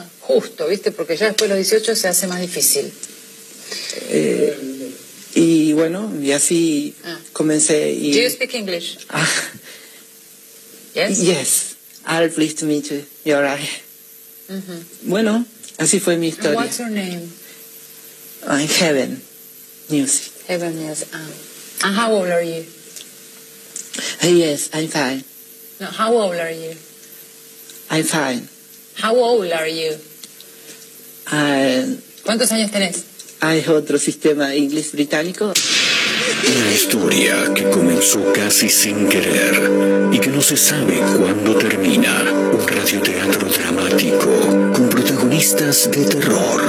Ah, justo, ¿viste? Porque ya después de los 18 se hace más difícil. Eh, y bueno, y así Ah. comencé. Y, Do you speak English? Ah, Yes. yes, I'm pleased to meet you. You're right. Mhm. Bueno, así fue mi historia. what's your name? I'm Heaven Music. Heaven, yes. Um, and how old are you? Ah, yes, I'm fine. No, how old are you? I'm fine. How old are you? And ¿Cuántos años tenés? hay otro sistema inglés británico. Una historia que comenzó casi sin querer y que no se sabe cuándo termina. Un radioteatro dramático con protagonistas de terror.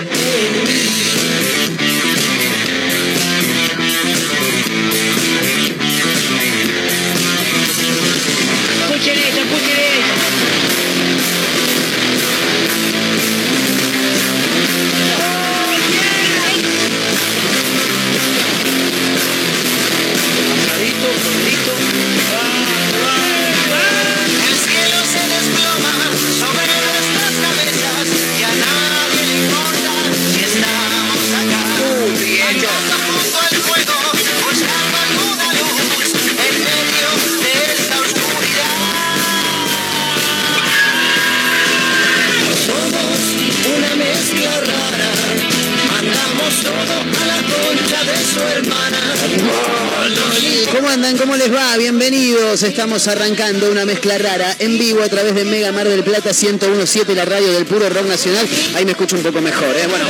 ¿Cómo andan? ¿Cómo les va? Bienvenidos. Estamos arrancando una mezcla rara en vivo a través de Mega Mar del Plata 1017, la radio del puro rock nacional. Ahí me escucho un poco mejor, ¿eh? Bueno,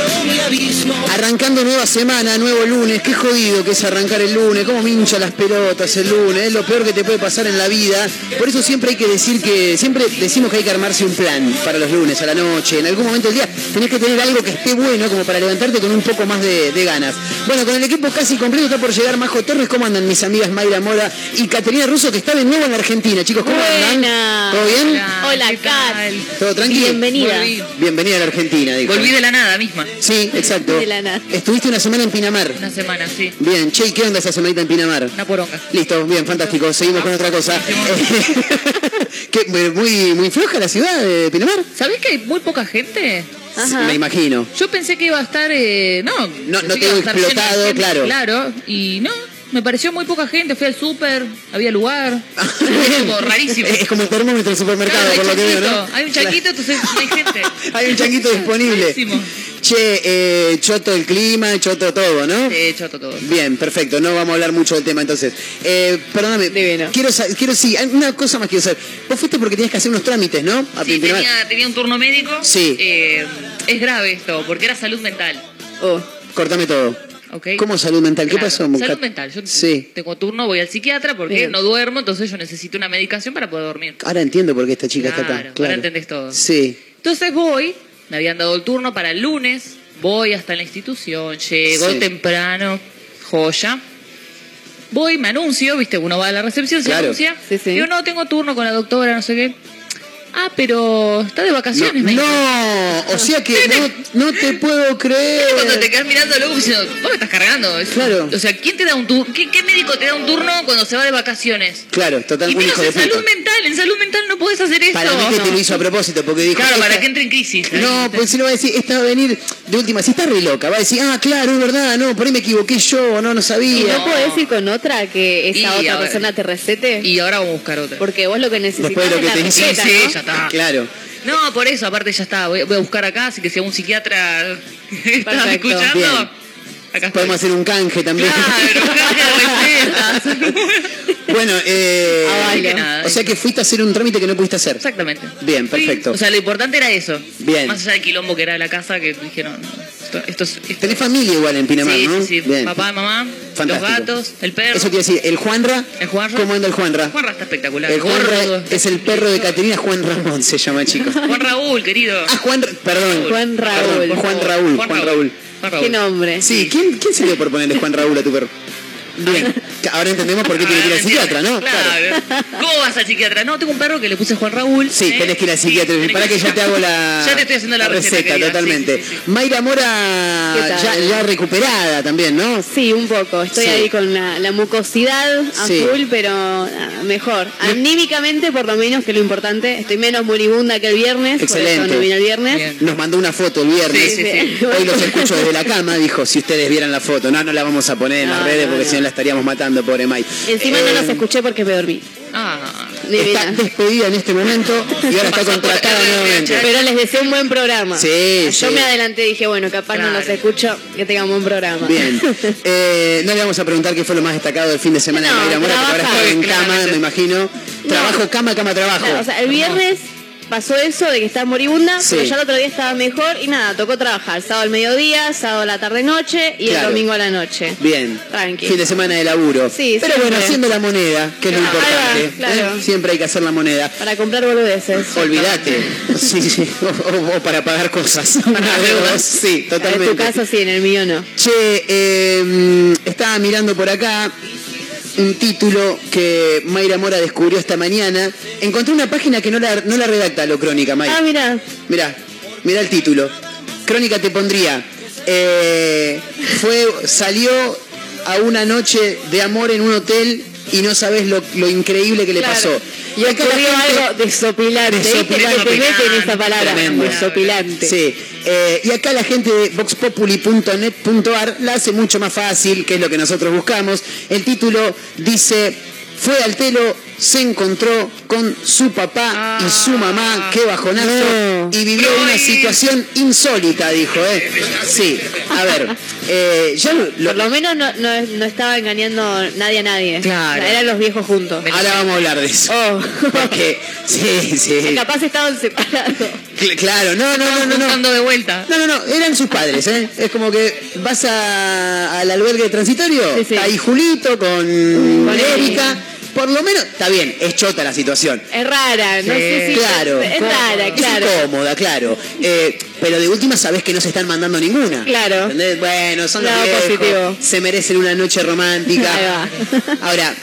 arrancando nueva semana, nuevo lunes. Qué jodido que es arrancar el lunes. Cómo me hincha las pelotas el lunes. Es lo peor que te puede pasar en la vida. Por eso siempre hay que decir que, siempre decimos que hay que armarse un plan para los lunes, a la noche. En algún momento del día tenés que tener algo que esté bueno como para levantarte con un poco más de, de ganas. Bueno, con el equipo casi completo está por llegar Majo Torres. ¿Cómo andan mis amigas Mayra Mora y Caterina Russo, que está de nuevo en la Argentina? Chicos, ¿cómo andan? ¿Todo bien? Hola, Kat. ¿Todo tranquilo? Bienvenida. Volví. Bienvenida a la Argentina, dijo. Volví de la nada misma. Sí, exacto. De la nada. Estuviste una semana en Pinamar. Una semana, sí. Bien, che, ¿y ¿qué onda esa semanita en Pinamar? Una poronga. Listo, bien, fantástico. Seguimos con otra cosa. ¿Qué, muy, muy floja la ciudad de Pinamar. ¿Sabés que hay muy poca gente? Ajá. Me imagino. Yo pensé que iba a estar. eh, no, No- pensé no que te iba a digo estar lleno de explotado, gente, claro. Claro, y no. Me pareció muy poca gente. Fui al súper, había lugar. Es como rarísimo. Es como el termómetro del supermercado, Claro, por lo que veo. ¿no? Hay un changuito, entonces hay gente. Hay un changuito disponible. Rarísimo. Che, eh, choto el clima, choto todo, ¿no? Sí, choto todo. Bien, perfecto. No vamos a hablar mucho del tema entonces. Eh, perdóname. Divino. Quiero, quiero sí, una cosa más quiero saber. Vos fuiste porque tenías que hacer unos trámites, ¿no? A Sí, tenía, tenía un turno médico. Sí. Eh, es grave esto, porque era salud mental. Oh, cortame todo. ¿Cómo salud mental? ¿Qué Claro, pasó? Salud mental. Yo Sí. tengo turno, voy al psiquiatra porque Bien. no duermo, entonces yo necesito una medicación para poder dormir. Ahora entiendo por qué esta chica está Claro, acá. ahora entendés todo. Sí. Entonces voy, me habían dado el turno para el lunes, voy hasta la institución, llego Sí. temprano, joya. Voy, me anuncio, viste, uno va a la recepción, se Claro. anuncia. Sí, sí. Digo, no, tengo turno con la doctora, no sé qué. Ah, pero está de No, vacaciones, me dijo. no, o sea que no, no te puedo Cuando te creer. quedas mirando luego diciendo, vos me estás cargando. Es- Claro. O sea, ¿quién te da un turno? ¿Qué, qué médico te da un turno cuando se va de vacaciones? Claro, total, y menos en salud mental. En salud mental no puedes hacer eso. Para mí que te lo hizo a propósito, porque dijo. Claro, para que entre en crisis. No, pues si no va a decir, esta va a venir de última, si está re loca, va a decir, ah, claro, es verdad, no, por ahí me equivoqué yo, no, no ¿Y sabía. no podés ir con otra que esa Y otra persona te recete? Y ahora vamos a buscar otra. Porque vos lo que necesitas Después de lo es que la te hice, receta, sí, ¿no? ya está. Claro. No, por eso, aparte ya está. Voy, voy a buscar acá, así que si algún psiquiatra está escuchando, Bien. acá. Podemos hacer un canje también. Claro, canje de recetas. bueno, eh, Ah, vale. Nada. o sea que fuiste a hacer un trámite que no pudiste hacer. Exactamente. Bien, perfecto. O sea, lo importante era eso. Bien. Más allá del quilombo que era la casa, que dijeron, no, esto es... esto- Tenés familia igual en Pinamar, sí, ¿no? sí, sí. Bien. Papá, mamá, Fantástico. los gatos, el perro. Eso quiere decir, el Juanra. ¿El Juanra? ¿Cómo anda el Juanra? Juanra está espectacular. El Juanra Gordo. es el perro de Caterina Juan Ramón, se llama, chicos. Juan Raúl, querido. Ah, Juan, perdón. Juan Raúl. Perdón, Juan Raúl, Juan Raúl. Juan Raúl. ¿Qué nombre? Sí, ¿quién, ¿quién se dio por ponerle Juan Raúl a tu perro? Bien, ahora entendemos por qué tiene que ir al psiquiatra, ¿no? Claro. ¿Cómo vas al psiquiatra? No, tengo un perro que le puse Juan Raúl. Sí, ¿eh? tenés que ir al Sí, psiquiatra. tenés Para que ya te hago la, Ya te estoy haciendo la, receta, totalmente. Sí, sí, sí. Mayra Mora ¿Qué tal? ya, ya recuperada también, ¿no? Sí, un poco. Estoy Sí. ahí con la, la mucosidad a Sí. full, pero nada, mejor. Anímicamente, por lo menos, que es lo importante. Estoy menos moribunda que el viernes, por Excelente. eso no vine el viernes. Bien. Nos mandó una foto el viernes. Sí, sí, sí. Hoy los escucho desde la cama, dijo, si ustedes vieran la foto. No, no la vamos a poner en las redes no, porque no. si no la estaríamos matando, pobre May. Encima Eh, no los escuché porque me dormí. Ah, Está Divina. despedida en este momento y ahora está contratada nuevamente. Pero les deseo un buen programa. Sí, Yo sí. me adelanté y dije, bueno, capaz no los escucho, que tengan un buen programa. Bien. Eh, no le vamos a preguntar qué fue lo más destacado del fin de semana de No, Mayra Mora, porque ahora está en cama, me imagino. Trabajo, cama, cama, trabajo. O sea, el viernes pasó eso de que estaba moribunda, Sí. pero ya el otro día estaba mejor y nada, tocó trabajar. Sábado al mediodía, sábado a la tarde-noche y Claro. el domingo a la noche. Bien. Tranqui. Fin de semana de laburo. Sí, Pero siempre. bueno, haciendo la moneda, que es lo importante. Va, claro. ¿eh? Siempre hay que hacer la moneda. Para comprar boludeces. Olvídate. Sí, sí. O, para pagar cosas. Una de dos. Sí, En totalmente. tu caso sí, en el mío no. Che, eh, estaba mirando por acá un título que Mayra Mora descubrió esta mañana. Encontré una página que no la, no la redacta lo crónica, Mayra. Ah, mira. Mirá, mirá el título. Crónica te pondría. eh, fue, salió a una noche de amor en un hotel y no sabes lo, lo increíble que le Claro. pasó. Y ocurrió algo desopilante. Desopilante. Que te meten esa palabra. Tremendo. Desopilante. Sí, eh, y acá la gente de voxpopuli.net.ar la hace mucho más fácil, que es lo que nosotros buscamos. El título dice, fue al telo, se encontró con su papá y su mamá, qué bajonazo, No. y vivió una situación insólita, dijo, ¿eh? Sí, a ver, eh, ya lo- Por lo menos no, no, no estaba engañando nadie a nadie. Claro. Eran los viejos juntos. ahora vamos a hablar de eso. Oh. Porque, sí, sí. Capaz estaban separados. Cl- Claro, no, no, no, no, no. De vuelta. No, no, no, eran sus padres, ¿eh? Es como que vas a- al albergue transitorio, Sí, sí. ahí Julito con, Con Erika, por lo menos, está bien, es chota la situación. Es rara, no Sí, sé si. claro, Es rara, es claro. incómoda, claro. Eh, pero de última sabes que no se están mandando ninguna. Claro. ¿Entendés? Bueno, son los viejos, positivo. se merecen una noche romántica. Ahí va. Ahora,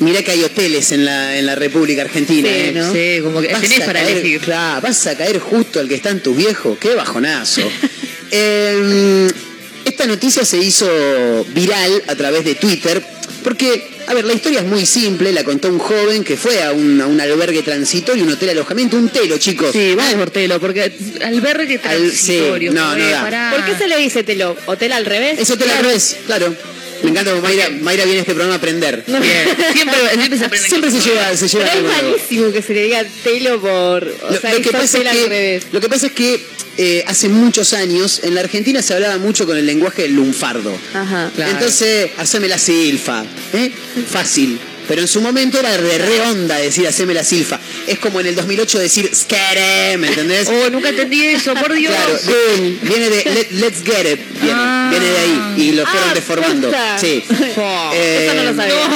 mirá que hay hoteles en la, en la República Argentina, Sí, ¿eh? ¿no? Sí, como que Vas tenés a para caer, elegir. Claro, vas a caer justo al que está en tu viejo. Qué bajonazo. Eh, esta noticia se hizo viral a través de Twitter porque, a ver, la historia es muy simple. La contó un joven que fue a un, a un albergue transitorio, un hotel alojamiento, un telo, chicos. Sí, vamos por telo, porque albergue Al- transitorio. sí, no, no da. ¿Por qué se le dice telo? ¿Hotel al revés? Es hotel al revés, claro. Me encanta porque Mayra, Mayra viene a este programa a aprender. Bien, Siempre, siempre se aprende. Siempre se lleva, se lleva Pero es malísimo que se le diga telo por. O Lo, sea, lo es que pasa es que, revés. lo que pasa es que eh, hace muchos años en la Argentina se hablaba mucho con el lenguaje del lunfardo. Ajá. Claro. Entonces, haceme la silfa. ¿eh? Fácil. Pero en su momento era de re onda decir haceme la silfa. Es como en el 2008 decir skere, ¿me entendés? Oh, nunca entendí eso, por Dios. Claro, de- viene de let- let's get it, viene, Ah. viene de ahí y lo fueron Ah, deformando. posta. Sí. Eso no lo sabía.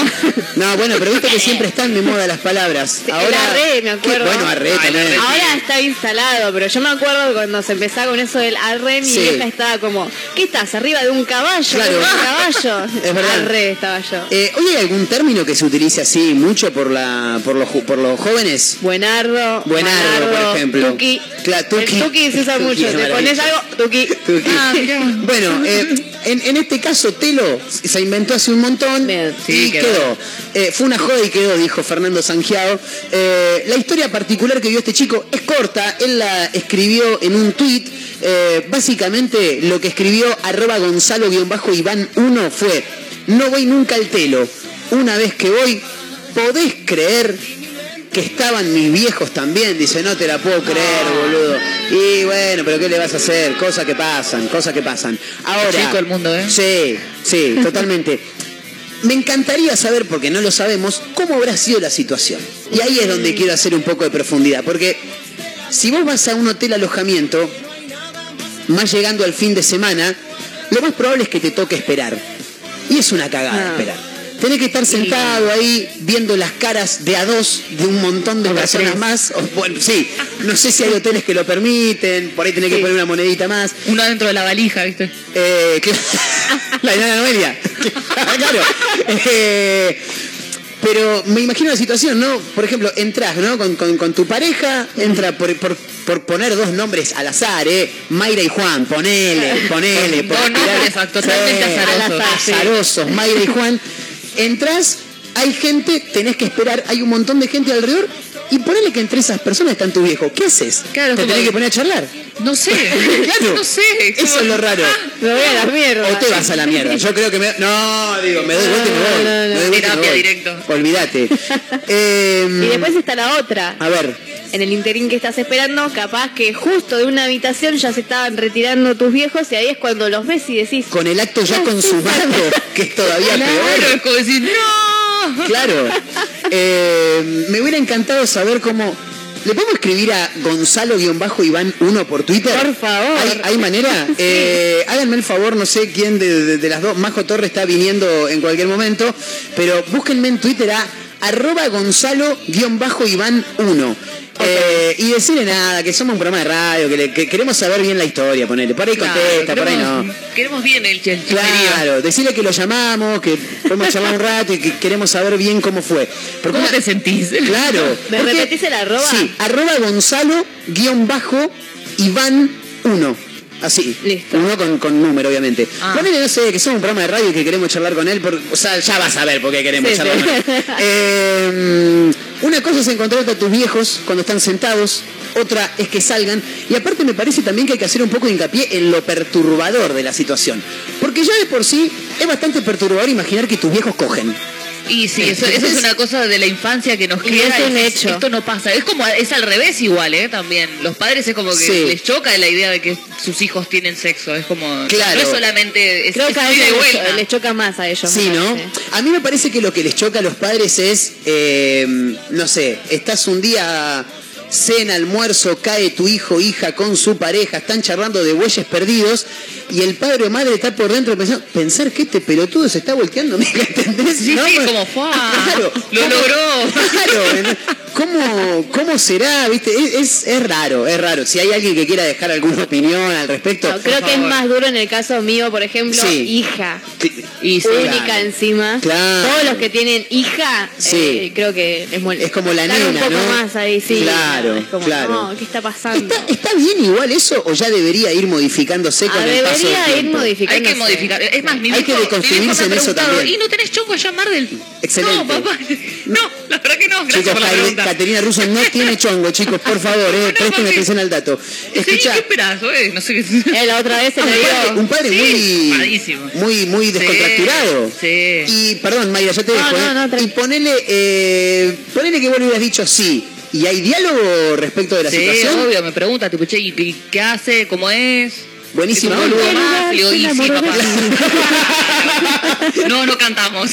No, bueno, pero viste que siempre están de moda las palabras. Ahora, arre, me acuerdo. Qué- bueno, arre Ay, también. Ahora está instalado, pero yo me acuerdo cuando se empezaba con eso del arre, mi Sí. vieja estaba como, ¿qué estás? ¿Arriba de un caballo? Claro. ¿De un caballo? Es verdad. Arre estaba yo. Eh, ¿Hoy hay algún término que se utilice así mucho por la por los, por los jóvenes? Buenardo. Buenardo, por ejemplo. Tuki. Tuki. El Tuki se usa Tuki mucho. Te pones algo, Tuki. Tuki. Ah. Bueno, eh, en, en este caso Telo se inventó hace un montón Bien. y Sí, quedó. quedó. Eh, fue una joda y quedó, dijo Fernando Sangiao. Eh, la historia particular que vio este chico es corta, él la escribió en un tuit. Básicamente lo que escribió arroba Gonzalo-Iván 1 fue, no voy nunca al Telo, una vez que voy, ¿podés creer que estaban mis viejos también, dice, no te la puedo creer, boludo. Y bueno, pero ¿qué le vas a hacer? Cosas que pasan, cosas que pasan. Ahora. Chico el mundo, ¿eh? Sí, sí, totalmente. Me encantaría saber, porque no lo sabemos, cómo habrá sido la situación. Y ahí es donde quiero hacer un poco de profundidad, porque si vos vas a un hotel alojamiento, más llegando al fin de semana, lo más probable es que te toque esperar. Y es una cagada Ah. esperar. Tenés que estar sentado ahí viendo las caras de a dos de un montón de personas más. O, bueno, sí, no sé si hay hoteles que lo permiten, por ahí tenés que poner una monedita más. Uno dentro de la valija, ¿viste? Eh, que- la enana Noelia. claro. Eh, pero me imagino la situación, ¿no? Por ejemplo, entras, ¿no? Con, con- con tu pareja, entra por, por- por poner dos nombres al azar, ¿eh? Mayra y Juan, ponele, ponele. Dos nombres totalmente azarosos. Azarosos, Mayra y Juan. Entras, hay gente, tenés que esperar, hay un montón de gente alrededor. Y ponele que entre esas personas están tu viejo. ¿Qué haces? Claro, ¿Te tenés que poner a charlar? No sé. Claro. No sé. Eso es lo raro. Me voy a la mierda. O te vas a la mierda. Yo creo que me. No, digo, me doy vuelta y me voy. No, no, no. Me doy vuelta y me Terapia voy. directo. Olvídate. Eh, Y después está la otra. A ver. En el interín que estás esperando, capaz que justo de una habitación ya se estaban retirando tus viejos y ahí es cuando los ves y decís, Con el acto ya consumado, que es todavía Claro, es peor. como decir, ¡no! Claro. Eh, me hubiera encantado saber cómo. ¿Le podemos escribir a Gonzalo-Iván 1 por Twitter? Por favor. ¿Hay, hay manera? Eh, háganme el favor, no sé quién de, de- de las dos. Majo Torre está viniendo en cualquier momento, pero búsquenme en Twitter a arroba Gonzalo-Iván1. Eh, y decirle nada, que somos un programa de radio, que, le, queremos saber bien la historia, ponele. Por ahí claro, contesta, queremos, por ahí no. Queremos bien el chanchullo. Claro, decirle que lo llamamos, que podemos charlar un rato y que queremos saber bien cómo fue. Porque ¿Cómo te sentís? Claro. ¿Me repetís el arroba? Sí, arroba Gonzalo-Iván1. Así. Listo. Uno con, con número, obviamente. Ah. Ponele, no sé, que somos un programa de radio y que queremos charlar con él. por- o sea, ya vas a ver por qué queremos Sí, charlar sí. con él. Eh, una cosa es encontrarte a tus viejos cuando están sentados. Otra es que salgan. Y aparte me parece también que hay que hacer un poco de hincapié en lo perturbador de la situación. Porque ya de por sí es bastante perturbador imaginar que tus viejos cogen. Y sí, eso, eso es una cosa de la infancia que nos Y queda. es un hecho. Esto no pasa. Es como, es al revés igual, ¿eh? También. Los padres es como que Sí. les choca la idea de que sus hijos tienen sexo. Es como, Claro. no es solamente, es, creo que a ellos les, cho- les choca más a ellos. Sí, ¿no? parece. A mí me parece que lo que les choca a los padres es, eh, no sé, estás un día, cena, almuerzo, cae tu hijo, hija con su pareja, están charlando de bueyes perdidos y el padre o madre está por dentro pensando, pensar que este pelotudo se está volteando, ¿me entendés? Sí, ¿No? sí, como, ¡fua! Claro, Lo ¿cómo- logró. Claro, ¿cómo, cómo será? ¿Viste? Es, es, es raro, es raro. Si hay alguien que quiera dejar alguna opinión al respecto, No, creo que es más duro en el caso mío, por ejemplo, Sí. hija. Y sí, única claro. encima. Claro. Todos los que tienen hija, Sí. eh, creo que les molesta. Es como la Están nena, un poco ¿no? más ahí, sí. Claro, Es como, claro. no, ¿qué está pasando? ¿Está, está bien igual eso o ya debería ir modificándose con Ah, el paso del debería ir modificándose. Hay que modificar. Es más, mi Hay que deconstruirse en eso también. ¿Y no tenés chongo allá en Mar del Excelente. No, papá. No, la verdad que no. Gracias Chicos, por la pregunta. Caterina Russo no tiene chongo, chicos, por favor, eh, No, presten papi. atención al dato. Sí, Escucha, ¿qué esperás? eh? No sé qué. Eh, la otra vez se padre, dio. un padre Sí, muy, muy, muy descontracturado. sí. Y, perdón, Mayra, ya te No, dejo, no, eh. no, y tranqui. ponele, eh, ponele que vos le hubieras dicho sí. ¿Y hay diálogo respecto de la Sí, situación? obvio, me pregunta, tipo, che, ¿y qué hace? ¿Cómo es? Buenísima boludo y sí, papá. no, no cantamos.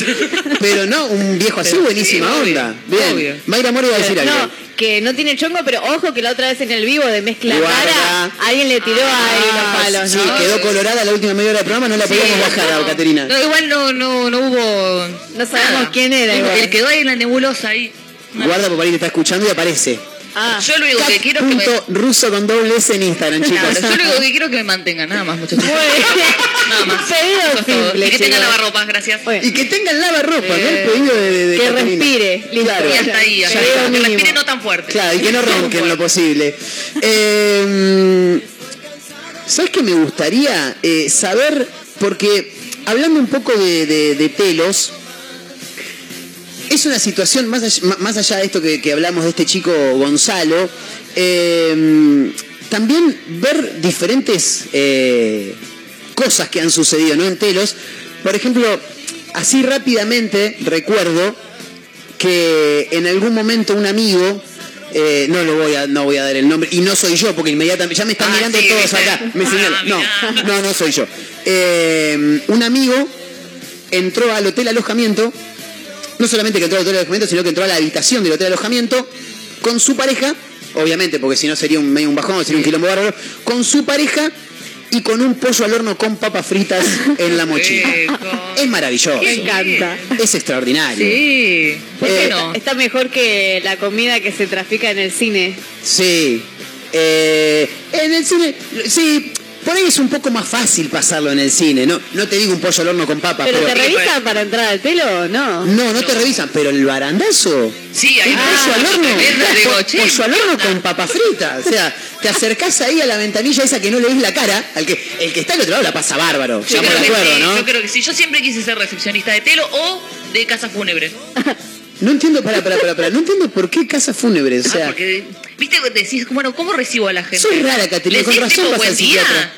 Pero no, un viejo así, Pero sí, buenísima obvio, onda. Bien. obvio. Mayra Moro iba a decir algo. No, que no tiene chongo, pero ojo que la otra vez en el vivo de Mezcla Guarda. Rara, alguien le tiró ahí los palos, Sí, ¿no? quedó colorada la última media hora del programa, no la podíamos bajar a no. Caterina. No, igual no, no, no hubo. No sabemos nada. quién era igual. él quedó ahí en la nebulosa ahí. Guarda porque por ahí te está escuchando y aparece. Ah, Yo lo único que quiero es que me... Ruso con doble S en Instagram, chicos. Claro, yo lo único que quiero es que me mantengan, nada más, muchachos. Nada más. Pedido simple, Y que tengan lavarropas, gracias. Bueno. Y que tengan lavarropa, ¿no? Eh, El pedido de, de- de que respire, listo. Claro. Y hasta ahí, hasta. Que Mínimo. respire no tan fuerte. Claro, y que no ronquen fuerte. lo posible. Eh, ¿Sabes qué me gustaría eh, saber? Porque hablando un poco de, de- de telos, es una situación, más allá, más allá de esto que, que hablamos de este chico Gonzalo, eh, también ver diferentes eh, cosas que han sucedido ¿no? en telos. Por ejemplo, así rápidamente recuerdo que en algún momento un amigo, eh, no lo voy a, no voy a dar el nombre, y no soy yo, porque inmediatamente ya me están Ah, mirando sí, todos acá, me Ah, señalan. No, no, no soy yo. Eh, un amigo entró al hotel alojamiento, no solamente que entró al hotel alojamiento, sino que entró a la habitación del hotel alojamiento con su pareja, obviamente, porque si no sería un medio un bajón, sería un quilombo bárbaro, con su pareja y con un pollo al horno con papas fritas en la mochila. Es maravilloso. Me encanta. Es extraordinario. Sí. ¿Por qué Eh, no? Está mejor que la comida que se trafica en el cine. Sí. Eh, en el cine, sí, por ahí es un poco más fácil pasarlo en el cine. No, no te digo un pollo al horno con papas, ¿Pero pero. te revisan para entrar al telo? No. no, no te revisan, pero el barandazo. Sí, ahí pollo al horno. digo, pollo al horno con papas fritas. O sea, te acercás ahí a la ventanilla esa que no le ves la cara, al que el que está al otro lado la pasa bárbaro. Yo creo, de que acuerdo, sí, ¿no? yo creo que sí. Yo siempre quise ser recepcionista de telo o de casa fúnebre. No entiendo, para, para, para, para, no entiendo por qué casa fúnebre. O Ah, sea, porque, viste, decís, bueno, ¿cómo recibo a la gente? Sos rara, Caterina, ¿Le con razón vas al psiquiatra.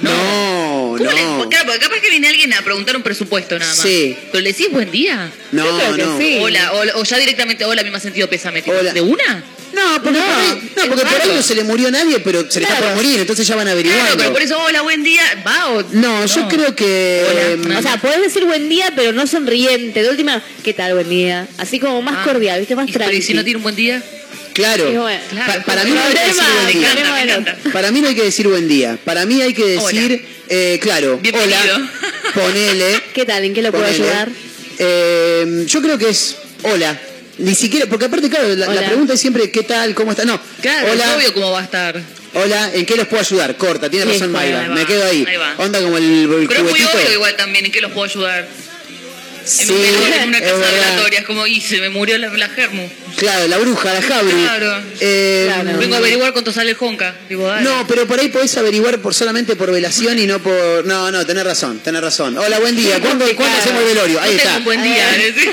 No, ¿Cómo le- no. claro, porque capaz que viene alguien a preguntar un presupuesto nada más. Sí. Pero le decís buen día. no, no. sí. Hola, o, o ya directamente hola, a mí me ha sentido pésame. Hola. ¿De una? No, porque, No, por, ahí, no, porque por ahí no se le murió a nadie, pero se le está por morir, entonces ya van averiguando. Claro, pero por eso, hola, buen día, ¿va o No, yo creo que. Hola. eh, O sea, podés decir buen día, pero no sonriente. De última, ¿qué tal buen día? Así como más Ah. cordial, ¿viste? Más pero ¿y tranquilo. si no tiene un buen día? claro. Bueno, Pa- para, mí no hay que decir buen día. encanta. Para mí no hay que decir buen día. Para mí hay que decir, eh, claro, Bienvenido. hola, ponele. ¿Qué tal? ¿En qué lo puedo ayudar? Eh, yo creo que es hola. Ni siquiera, porque aparte, claro, la, pregunta es siempre ¿qué tal? ¿Cómo está? No. Claro, hola, es obvio cómo va a estar. hola, ¿en qué los puedo ayudar? Corta, tiene razón Mayra. Me quedo ahí. ahí va. Onda como el, el Pero es muy cubetito. obvio igual también en qué los puedo ayudar. En, Sí, en una es casa es como, y se me murió la, la germu. Claro, la bruja, la Jabri. Claro. Eh, Claro. Vengo a averiguar cuánto sale el Honka. Digo, dale. No, pero por ahí podés averiguar por solamente por velación y no por. No, no, tenés razón, tenés razón. Hola, buen día. ¿Cuándo, ¿cuándo hacemos el velorio? Ahí No está. un buen día. Eh. ¿sí?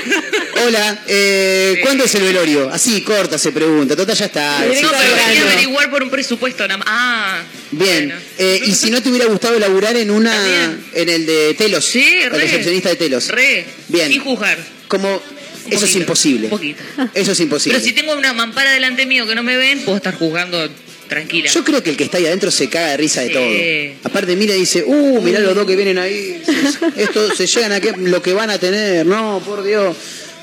Hola, eh, ¿cuándo es el velorio? Así, corta, se pregunta. Total, ya está. Sí, Sí, No, pero quería averiguar por un presupuesto nada más. Ah. Bien. bueno. Eh, ¿Y si no te hubiera gustado laburar en una. También. en el de Telos? Sí, El re. recepcionista de Telos. Re. Bien. Sin juzgar. Como. Un Eso es imposible. Un poquito. Eso es imposible. Pero si tengo una mampara delante mío que no me ven, puedo estar jugando tranquila. Yo creo que el que está ahí adentro se caga de risa de Sí. todo. Aparte mira y dice, uh, mirá los dos que vienen ahí. Esto se llegan a qué- lo que van a tener. No, por Dios.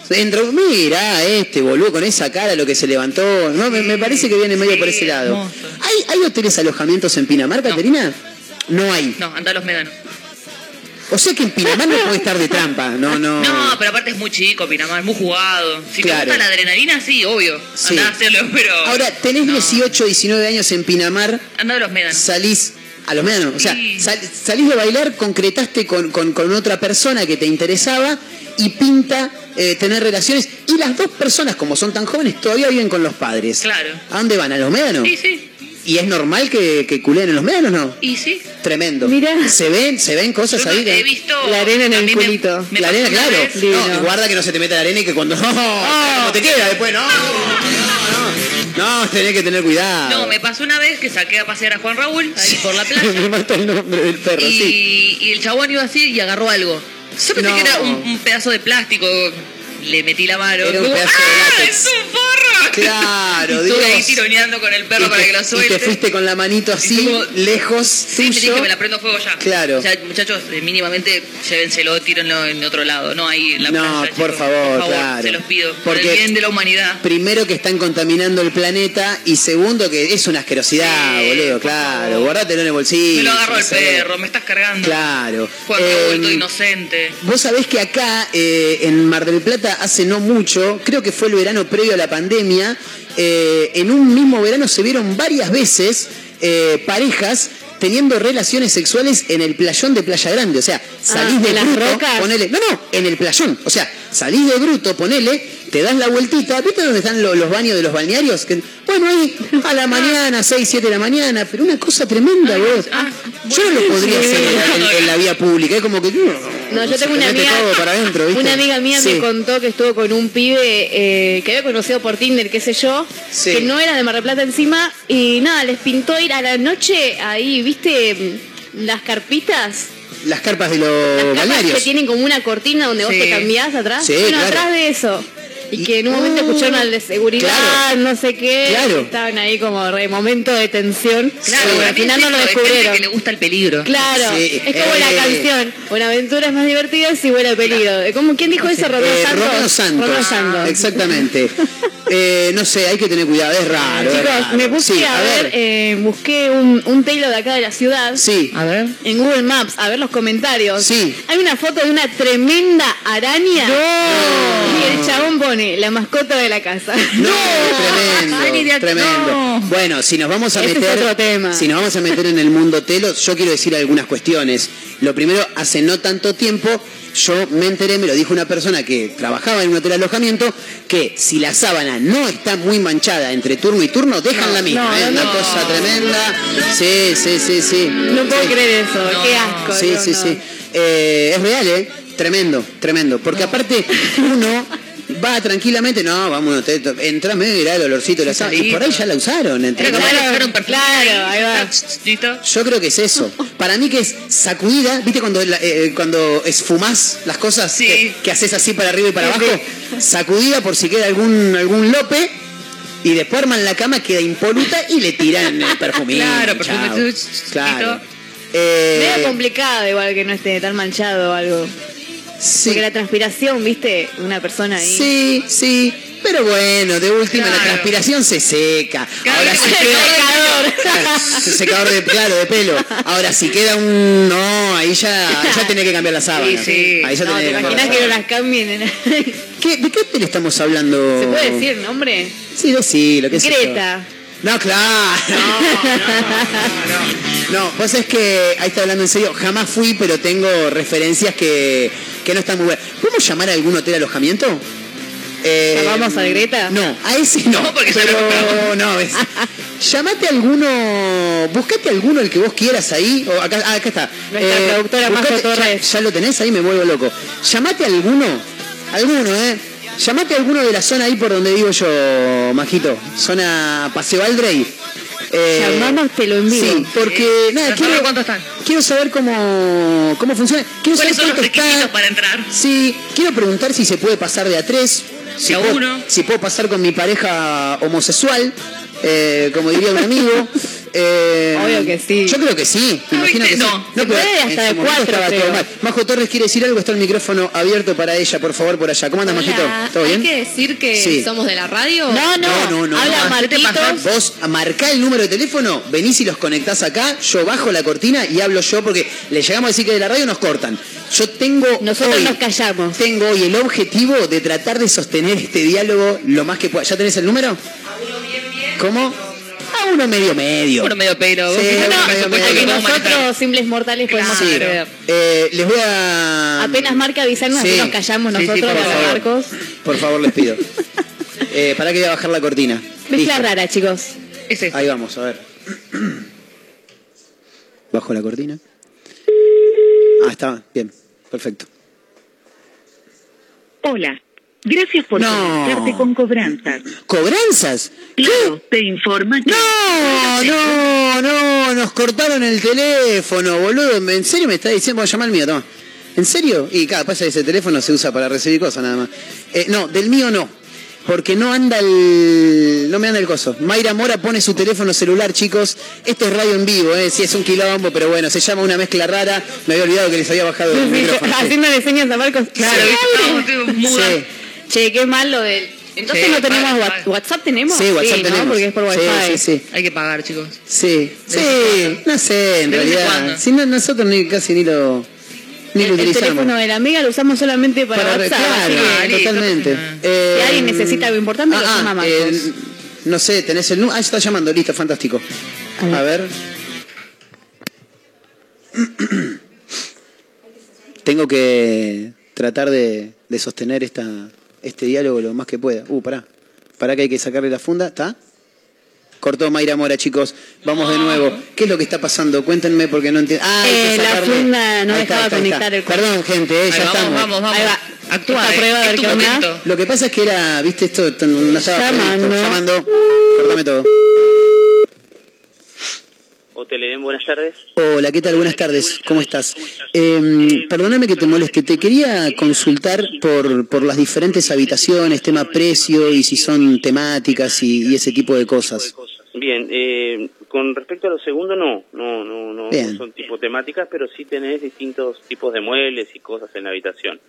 Entro, mira este boludo con esa cara lo que se levantó. No, me, me parece que viene medio Sí, por ese lado. hermoso. ¿Hay, ¿Hay hoteles alojamientos en Pinamar, No. Caterina? No hay. No, anda a los médanos. O sea que en Pinamar no puede estar de trampa. No, no. No, pero aparte es muy chico, Pinamar, muy jugado. Si Claro. te gusta la adrenalina, sí, obvio. Sí. Andá a hacerlo, pero. Ahora, tenés no. 18, 19 años en Pinamar. Anda a los médanos. salís a los médanos. O sea, Sí. sal- salís de bailar, concretaste con, con- con otra persona que te interesaba y pinta eh, tener relaciones. Y las dos personas, como son tan jóvenes, todavía viven con los padres. Claro. ¿A dónde van? ¿A los médanos? Sí, sí. ¿Y es normal que, que culeen en los médanos no? Y sí. Tremendo. Mirá. ¿Se ven, se ven cosas Yo ahí? he visto. La arena en el me- culito. me la pasó arena, una claro. vez- No, Divino. y guarda que no se te meta la arena y que cuando. No, ¿cómo te queda después? No, no, no. No, tenés que tener cuidado. No, me pasó una vez que saqué a pasear a Juan Raúl ahí por la playa. me mata el nombre del perro, y, sí. y el chabón iba así y agarró algo. Yo pensé No. que era un, un pedazo de plástico. Le metí la mano. Era un Como, pedazo de ¡Ah, látex". ¡Es un porro! Claro, y estuve ahí tironeando con el perro Y para te- que lo Y suelte. te fuiste con la manito así, Y como- lejos, Sí, dije me la prendo fuego ya. Claro. O sea, muchachos, eh, mínimamente llévenselo, tírenlo en otro lado, no ahí en la No, playa, por chicos. favor, por favor, claro. se los pido. por el bien de la humanidad. Primero que están contaminando el planeta y segundo que es una asquerosidad, Sí, boludo, claro. Guardátelo en el bolsillo. Me lo el sé. perro, me estás cargando. Claro. Juan Eh, Raúl, todo inocente. Vos sabés que acá eh, en Mar del Plata hace no mucho, creo que fue el verano previo a la pandemia, eh, en un mismo verano se vieron varias veces eh, parejas teniendo relaciones sexuales en el playón de Playa Grande. O sea, salís Ah, de ¿en las bruto, rocas? ponele. No, no, en el playón. O sea, salís de bruto, ponele, te das la vueltita. ¿Viste dónde están lo- los baños de los balnearios? Que- bueno, ahí a la mañana, 6, 7 de la mañana, pero una cosa tremenda, vos. ah, Yo no lo podría hacer en, en- en la vía pública. Es como que. No, yo tengo te una amiga, para adentro, ¿viste? una amiga mía Sí. me contó que estuvo con un pibe eh, que había conocido por Tinder, qué sé yo, Sí. que no era de Mar del Plata encima y nada, les pintó ir a la noche ahí, viste, las carpitas, Las carpas de los las carpas que balnearios. tienen como una cortina donde vos te cambiás atrás, Sí, bueno, claro. atrás de eso. Y Y- que en un momento Oh, escucharon al de seguridad, claro. no sé qué, Claro. estaban ahí como de momento de tensión. Claro, Pero para al final no lo de descubrieron. que le gusta el peligro. Claro, Sí, es como eh. la canción. Una aventura es más divertida si huele a peligro. ¿Cómo, ¿Quién dijo eso? Romeo Eh, Santos. Romeo Santos. Romeo Santos. Exactamente. Eh, no sé, hay que tener cuidado, es raro. es Chicos, raro. me puse Sí, a, ver, eh, busqué un, un Taylor de acá de la ciudad. Sí. A ver. En Google Maps, a ver los comentarios. Sí. Hay una foto de una tremenda araña. Y el chabón pone la mascota de la casa. No, tremendo, tremendo. no. Bueno, si nos vamos a es meter, otro tema. si nos vamos a meter en el mundo telos, yo quiero decir algunas cuestiones. Lo primero, hace no tanto tiempo, yo me enteré, me lo dijo una persona que trabajaba en un hotel de alojamiento, que si la sábana no está muy manchada entre turno y turno, dejan la misma. no, ¿eh? no, una no. cosa tremenda. Sí, sí, sí, sí. No puedo Sí. creer eso. No. Qué asco. Sí, sí, no. sí. Eh, es real, ¿eh? Tremendo, tremendo. Porque aparte, uno va tranquilamente, no, vamos, te, te- entra, mira el olorcito de la sábana. Y por ahí ya la usaron. ¿entendés? Pero como dejaron perfume Claro, ahí va. Listo. Yo creo que es eso. Para mí que es sacudida, ¿viste cuando, eh, cuando esfumás las cosas Sí. que, que haces así para arriba y para abajo? Sacudida por si queda algún, algún lope. Y después arman la cama, queda impoluta y le tiran el perfumito. Claro, perfume. Claro. Eh, Medio complicado igual que no esté tan manchado o algo. Sí. Porque la transpiración, viste, una persona ahí. Sí, sí. Pero bueno, de última la transpiración se seca. Claro, Ahora que se queda secador. Se- secador de claro, de pelo. Ahora si queda un no, ahí ya ya tenés que cambiar la sábana. Sí, sí. Ahí ya No, ¿te que cambiar imaginas la que no las cambien? ¿Se ¿Qué- ¿De qué hotel estamos hablando? puede decir el nombre? Sí, decilo, qué sé yo. Greta. No, claro. No, no, vos es que, ahí está hablando en serio, jamás fui, pero tengo referencias que, que no están muy buenas. ¿Podemos llamar a algún hotel alojamiento? Eh, ¿Llamamos a Greta? No, a ese no. No, porque ya pero lo no, es, llamate a alguno, buscate alguno el que vos quieras ahí. O acá, ah, acá está. Nuestra productora Majo buscate- Torres. Ya, ya lo tenés ahí, me vuelvo loco. Llamate a alguno, alguno, eh. Llamate a alguno de la zona ahí por donde vivo yo, Majito. Zona Paseo Aldrey. Eh, Llamamos, te lo envío. Sí, porque nada, Para saber quiero, cuánto están. quiero saber cómo, cómo funciona. Quiero ¿Cuáles son saber los cuánto requisitos está. para entrar? Sí, quiero preguntar si se puede pasar de a tres. Si a puedo, uno. Si puedo pasar con mi pareja homosexual, eh, como diría un amigo. Eh, Obvio que sí. Yo creo que sí. Me No, imagino que no. sí. Se pero puede hasta de cuatro. Majo Torres quiere decir algo, está el micrófono abierto para ella, por favor, por allá. ¿Cómo andas, Majito? ¿Todo bien? ¿Hay que decir que Sí. somos de la radio? No, no, No, no, no. Habla no. Marquitos. Vos marcá el número de teléfono, venís y los conectás acá, yo bajo la cortina y hablo yo porque le llegamos a decir que de la radio nos cortan. Yo tengo Nosotros hoy, nos callamos. Tengo hoy el objetivo de tratar de sostener este diálogo lo más que pueda. ¿Ya tenés el número? ¿Cómo? A uno medio medio. Uno medio pero. Sí, vos fíjate uno que medio supuesto medio. que no manejar. Nosotros, simples mortales, podemos Sí. Eh, les voy a... Apenas marca avisarnos, Sí. así nos callamos Sí, sí, nosotros, por los favor. barcos. Por favor, les pido. Eh, para que voy a bajar la cortina. Mezcla rara, chicos. Ahí vamos, a ver. Bajo la cortina. Ah, está, bien, perfecto. Hola. Gracias por No. conectarte con Cobranzas. ¿Cobranzas? Claro, te informa que... No, no, no, nos cortaron el teléfono, boludo. ¿En serio me está diciendo? Voy a llamar al mío, toma. ¿En serio? Y cada pasa ese teléfono se usa para recibir cosas nada más. Eh, no, del mío no. Porque no anda el. No me anda el coso. Mayra Mora pone su teléfono celular, chicos. Esto es radio en vivo, ¿eh? Sí, es un quilombo, pero bueno, se llama una mezcla rara. Me había olvidado que les había bajado el micrófono. sí. Haciéndole señas a Marcos. Claro, Sí. Che, qué mal lo del. Entonces Sí, no tenemos vale, Wha- vale. WhatsApp, tenemos. Sí, WhatsApp tenemos. Porque es por Sí, Wi-Fi. sí, sí. Hay que pagar, chicos. Sí, ¿De vez en sí, no sé, en ¿De vez en realidad. Si no, nosotros ni, casi ni lo, Ni lo el utilizamos. teléfono de la amiga lo usamos solamente para, Para- WhatsApp. claro, que, totalmente. si Eh, alguien necesita algo importante, lo ah, llama ah, Marcos. eh, no sé, tenés el número. Ah, está llamando, listo, fantástico. A ver. Tengo que tratar de, de sostener esta, este diálogo lo más que pueda. Uh, pará. Pará que hay que sacarle la funda. ¿Está? Cortó Mayra Mora, chicos. Vamos de nuevo. ¿Qué es lo que está pasando? Cuéntenme porque no entiendo. Ah, Eh, la funda no está, dejaba está, conectar el. Perdón, gente, eh, ya vamos, estamos. vamos, vamos. Ahí va. Actúa, Esta eh, prueba, a ver qué onda. Lo que pasa es que era, viste, esto esto no estaba Llamando. previsto. Llamando. Cortame todo. Hotel buenas tardes. Hola, ¿qué tal? Buenas tardes. ¿Cómo estás? Eh, perdóname que te moleste. Te quería consultar por, por las diferentes habitaciones, tema precio y si son temáticas y, y ese tipo de cosas. Bien, eh, con respecto a lo segundo, no, no, no, no, son tipo temáticas, pero sí tenés distintos tipos de muebles y cosas en la habitación.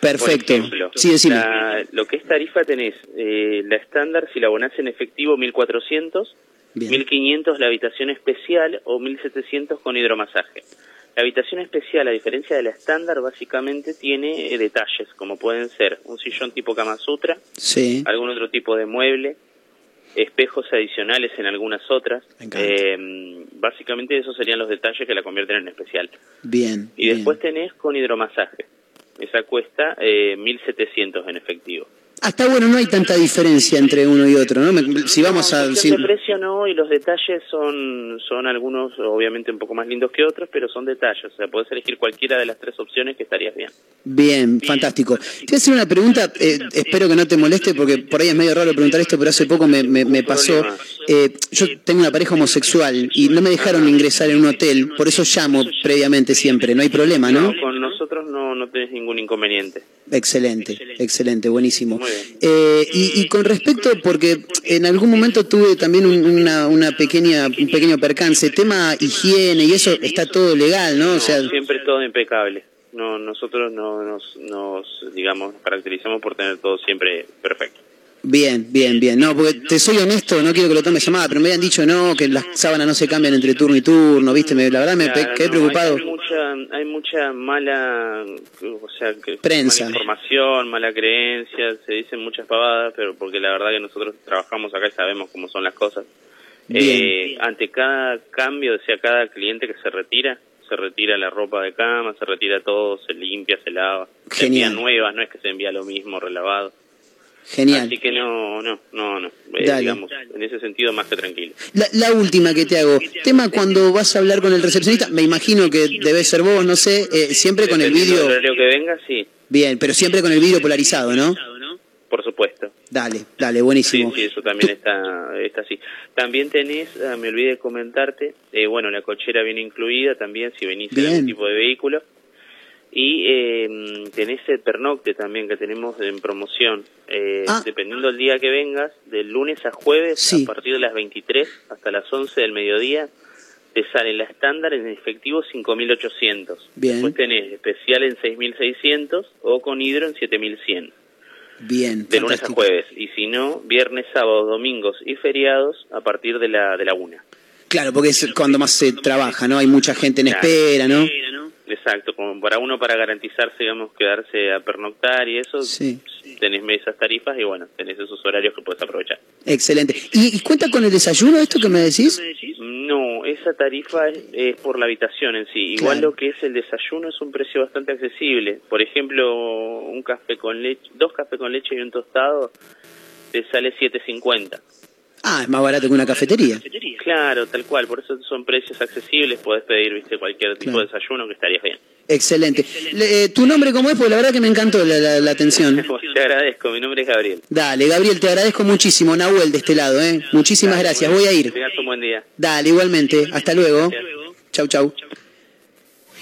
Perfecto. Por ejemplo, Sí, decime. la- lo que es tarifa tenés eh, la estándar, si la abonás en efectivo, 1400, Bien. 1500 la habitación especial o 1700 con hidromasaje. La habitación especial, a diferencia de la estándar, básicamente tiene eh, detalles, como pueden ser un sillón tipo Kama Sutra, Sí. algún otro tipo de mueble, espejos adicionales en algunas otras. Eh, básicamente esos serían los detalles que la convierten en especial. Bien. Y bien. después tenés con hidromasaje. Esa cuesta eh, 1.700 en efectivo. Hasta bueno, no hay tanta diferencia entre uno y otro, ¿no? Me- si vamos No, a... si- de precio no, y los detalles son, son algunos obviamente un poco más lindos que otros, pero son detalles. O sea, podés elegir cualquiera de las tres opciones que estarías bien. Bien, fantástico. Te voy a hacer una pregunta, eh, espero que no te moleste porque por ahí es medio raro preguntar esto, pero hace poco me, me- me pasó. Eh, yo tengo una pareja homosexual y no me dejaron ingresar en un hotel, por eso llamo previamente siempre, no hay problema, ¿no? No, tenés ningún inconveniente. Excelente, excelente, buenísimo. Muy bien. Eh, y, y con respecto, porque en algún momento tuve también un- una, una pequeña, un pequeño percance, tema higiene y eso está todo legal, ¿no? O sea, siempre todo impecable. No, nosotros no nos, nos, digamos, nos caracterizamos por tener todo siempre perfecto. Bien, bien, bien. No, porque te soy honesto, no quiero que lo tomes llamada, pero me habían dicho no, que las sábanas no se cambian entre turno y turno, ¿viste? Me- la verdad me Claro, quedé no, preocupado. Hay, hay mucha, hay mucha mala, o sea, que, Prensa. mala información, mala creencia, se dicen muchas pavadas, pero porque la verdad que nosotros trabajamos acá y sabemos cómo son las cosas. Eh, ante cada cambio, o sea, cada cliente que se retira, se retira la ropa de cama, se retira todo, se limpia, se lava. Se Genial. envían nuevas, no es que se envía lo mismo relavado. Genial. Así que no, no, no, no. Eh, Dale. digamos, en ese sentido más que tranquilo. La, la última que te hago, tema cuando vas a hablar con el recepcionista, me imagino que debe ser vos, no sé, eh, siempre con el vídeo, que venga, sí, bien, pero siempre con el vídeo polarizado, ¿no? por supuesto. Dale, dale, Sí, buenísimo. sí, eso también está, está así. También tenés, ah, me olvidé de comentarte, eh, bueno, la cochera viene incluida también si venís en algún tipo de vehículo. Y eh, tenés el pernocte también que tenemos en promoción. Eh, Ah. Dependiendo del día que vengas, del lunes a jueves, Sí. a partir de las 23 hasta las 11 del mediodía, te sale la estándar en efectivo 5.800. Bien. Después tenés especial en 6.600 o con hidro en 7.100 Bien, de lunes a jueves y si no viernes sábados domingos y feriados a partir de la de la una Claro, porque es cuando más se trabaja, ¿no? Hay mucha gente en Claro. espera, ¿no? Exacto como para uno para garantizarse digamos quedarse a pernoctar y eso Sí. tenés mesas tarifas y bueno tenés esos horarios que puedes aprovechar Excelente. ¿Y, y cuenta con el desayuno esto que me decís? no esa tarifa es, es por la habitación en sí igual Claro. lo que es el desayuno es un precio bastante accesible por ejemplo un café con leche dos cafés con leche y un tostado te sale 7.50 Ah, es más barato que una cafetería. Claro, tal cual, por eso son precios accesibles, podés pedir, viste, cualquier tipo Claro. de desayuno que estarías bien. Excelente. Le- eh, ¿Tu nombre cómo es? Porque la verdad que me encantó la, la- la atención. Te agradezco, mi nombre es Gabriel. Dale, Gabriel, te agradezco muchísimo. Nahuel de este lado, ¿eh? Muchísimas gracias. Voy a ir. tengas un buen día. Dale, igualmente. Hasta luego. Chau, chau.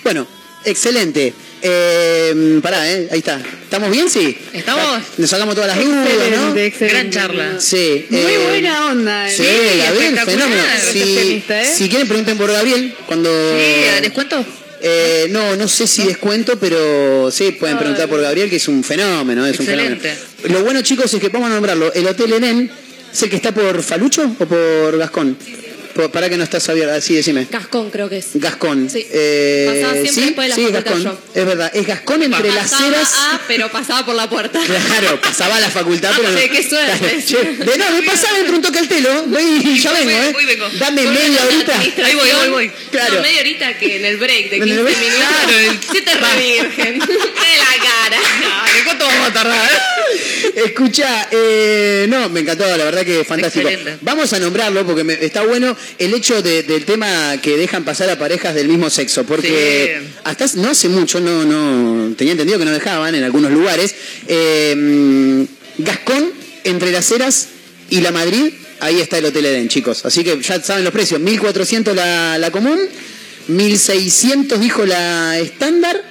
Bueno, excelente. Eh, pará, ¿eh? Ahí está. ¿Estamos bien? Sí. ¿Estamos? Nos sacamos todas las dudas, ¿no? Excelente. Gran charla. Sí. Muy eh, buena onda. Sí, ¿eh? Gabriel, espectacular. fenómeno. Si, ¿eh? si quieren, pregunten por Gabriel. Cuando. Sí, ¿descuento? Eh, no, no sé si descuento, pero sí, pueden preguntar por Gabriel, que es un fenómeno, es un Excelente. fenómeno. Lo bueno, chicos, es que vamos a nombrarlo. El Hotel Edén es el que está por Falucho o por Gascón. Para que no estás abierta. Sí, decime. Gascón creo que es. Gascón. Sí. Eh, Pasaba siempre sí, después de la sí, es facultad Gascón. Es verdad. Es Gascón entre las ceras. a, pero pasaba por la puerta. Claro, pasaba a la facultad, pero no. Qué suerte. Claro, che, de no, me pasaba entre un toque al telo, voy y ya vengo, ¿eh? voy, vengo. Dame media horita. Ahí voy, voy, voy. Claro. No, media horita que en el break de En el 15 break. minutos. Claro, el- Sí te revirgen. De la cara. ¿Cuánto vamos a tardar? Escucha, eh, no, me encantó, la verdad que fantástico. Excelente. Vamos a nombrarlo porque me- está bueno el hecho de- del tema que dejan pasar a parejas del mismo sexo, porque Sí. hasta no hace mucho, no, no, tenía entendido que no dejaban en algunos lugares. eh, Gascón, entre las Heras y la Madrid, ahí está el Hotel Edén, chicos. Así que ya saben los precios, 1400 la, la común, 1600 dijo la estándar,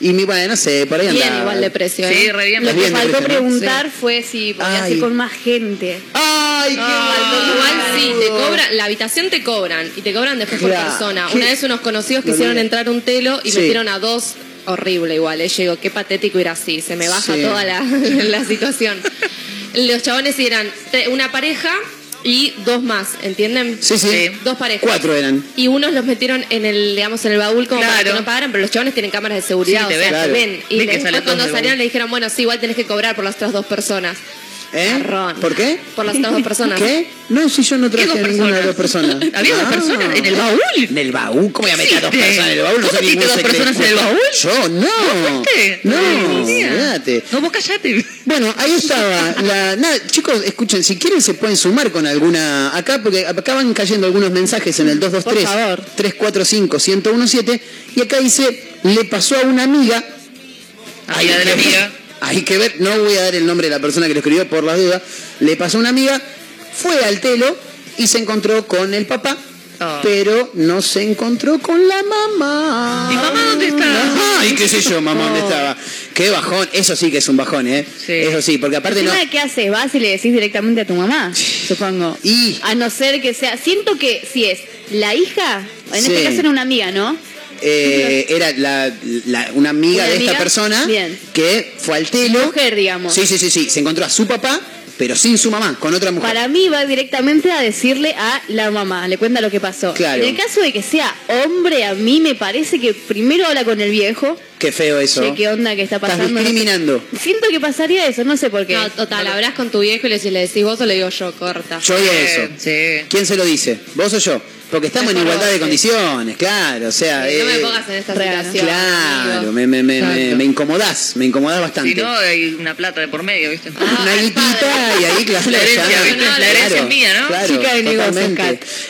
y mi, bueno, no sé, por ahí Bien igual de precio. Sí, ¿eh? re bien. Lo que Bien faltó preguntar fue si podía Ay. ser con más gente. ¡Ay, qué Faltó igual sí, te cobran, la habitación te cobran y te cobran después por persona. ¿Qué? Una vez unos conocidos No quisieron entrar un telo y Sí. metieron a dos horrible igual. Eh. Yo digo, qué patético ir así, se me baja Sí. toda la, la situación. Los chabones eran una pareja y dos más, ¿entienden? Sí, sí. Dos parejas. Cuatro eran. Y unos los metieron en el, digamos, en el baúl como para Claro. que no pagaran, pero los chabones tienen cámaras de seguridad, Sí, o te sea, ven. te Claro. ven. Y Ven que después salen todos cuando del salieron le dijeron, bueno, sí, igual tenés que cobrar por las otras dos personas. ¿Eh? ¿Por qué? Por las dos personas. ¿Qué? No, si yo no traje ¿Qué a ninguna de dos personas. ¿Había dos Ah. personas en el baúl? ¿En el baúl? ¿Cómo voy a meter a dos personas en el baúl? No ¿Vos soy metiste ningún dos personas en el baúl? Yo no. ¿Vos fuiste? No, Ay, fíjate. No, vos callate. Bueno, ahí estaba. La, nada, chicos, escuchen, si quieren se pueden sumar con alguna acá, porque acá van cayendo algunos mensajes en el 223 Por favor. 345 1017 y acá dice, le pasó a una amiga Amiga de la amiga. Hay que ver, no voy a dar el nombre de la persona que lo escribió por las dudas. Le pasó a una amiga, fue al telo y se encontró con el papá, Oh. pero no se encontró con la mamá. ¿Y mamá dónde está? Ay, qué sé yo, mamá, ¿dónde estaba? Qué bajón, eso sí que es un bajón, ¿eh? Sí. Eso sí, porque aparte no... ¿qué haces? Vas y le decís directamente a tu mamá, supongo. Y... A no ser que sea. Siento que si es la hija, en Sí. este caso era una amiga, ¿no? Eh, era la, la- una amiga ¿Una de esta persona Bien. que fue al telo. Mujer, digamos. Sí, sí, sí, sí. Se encontró a su papá, pero sin su mamá, con otra mujer. Para mí va directamente a decirle a la mamá, le cuenta lo que pasó. Claro. En el caso de que sea hombre, a mí me parece que primero habla con el viejo, Qué feo eso. che, qué onda que está Estás pasando. no sé. discriminando. Siento que pasaría eso, no sé por qué. No, total, hablas con tu viejo y le, le decís vos o le digo yo, corta. Yo digo eso. Sí. ¿Quién se lo dice? ¿Vos o yo? Porque estamos en igualdad de condiciones, claro. O sea, Sí, no me eh, pongas en esta real. situación. Claro, me, me, me, me, incomodás, me incomodás bastante. Si no, hay una plata de por medio, ¿viste? una guitita y ahí, claro. La herencia. La herencia es mía, ¿no? Claro, Chica de negocios.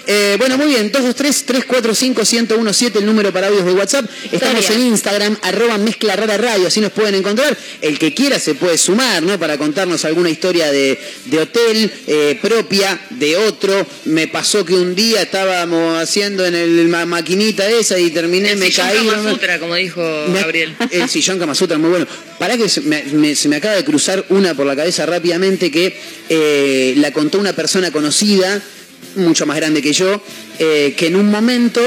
Eh, bueno, muy bien, 223-345-1017, el número para audios de WhatsApp. Estamos Historia. en Instagram, arroba mezcla rara radio, así nos pueden encontrar. El que quiera se puede sumar, ¿no? Para contarnos alguna historia de, de hotel eh, propia, de otro. Me pasó que un día estábamos haciendo en el ma- maquinita esa y terminé, El me sillón caí. Kama no Sutra, como dijo me- Gabriel. El sillón Kama Sutra, muy bueno. Pará que se me, me- se me acaba de cruzar una por la cabeza rápidamente que eh, la contó una persona conocida, mucho más grande que yo, eh, que en un momento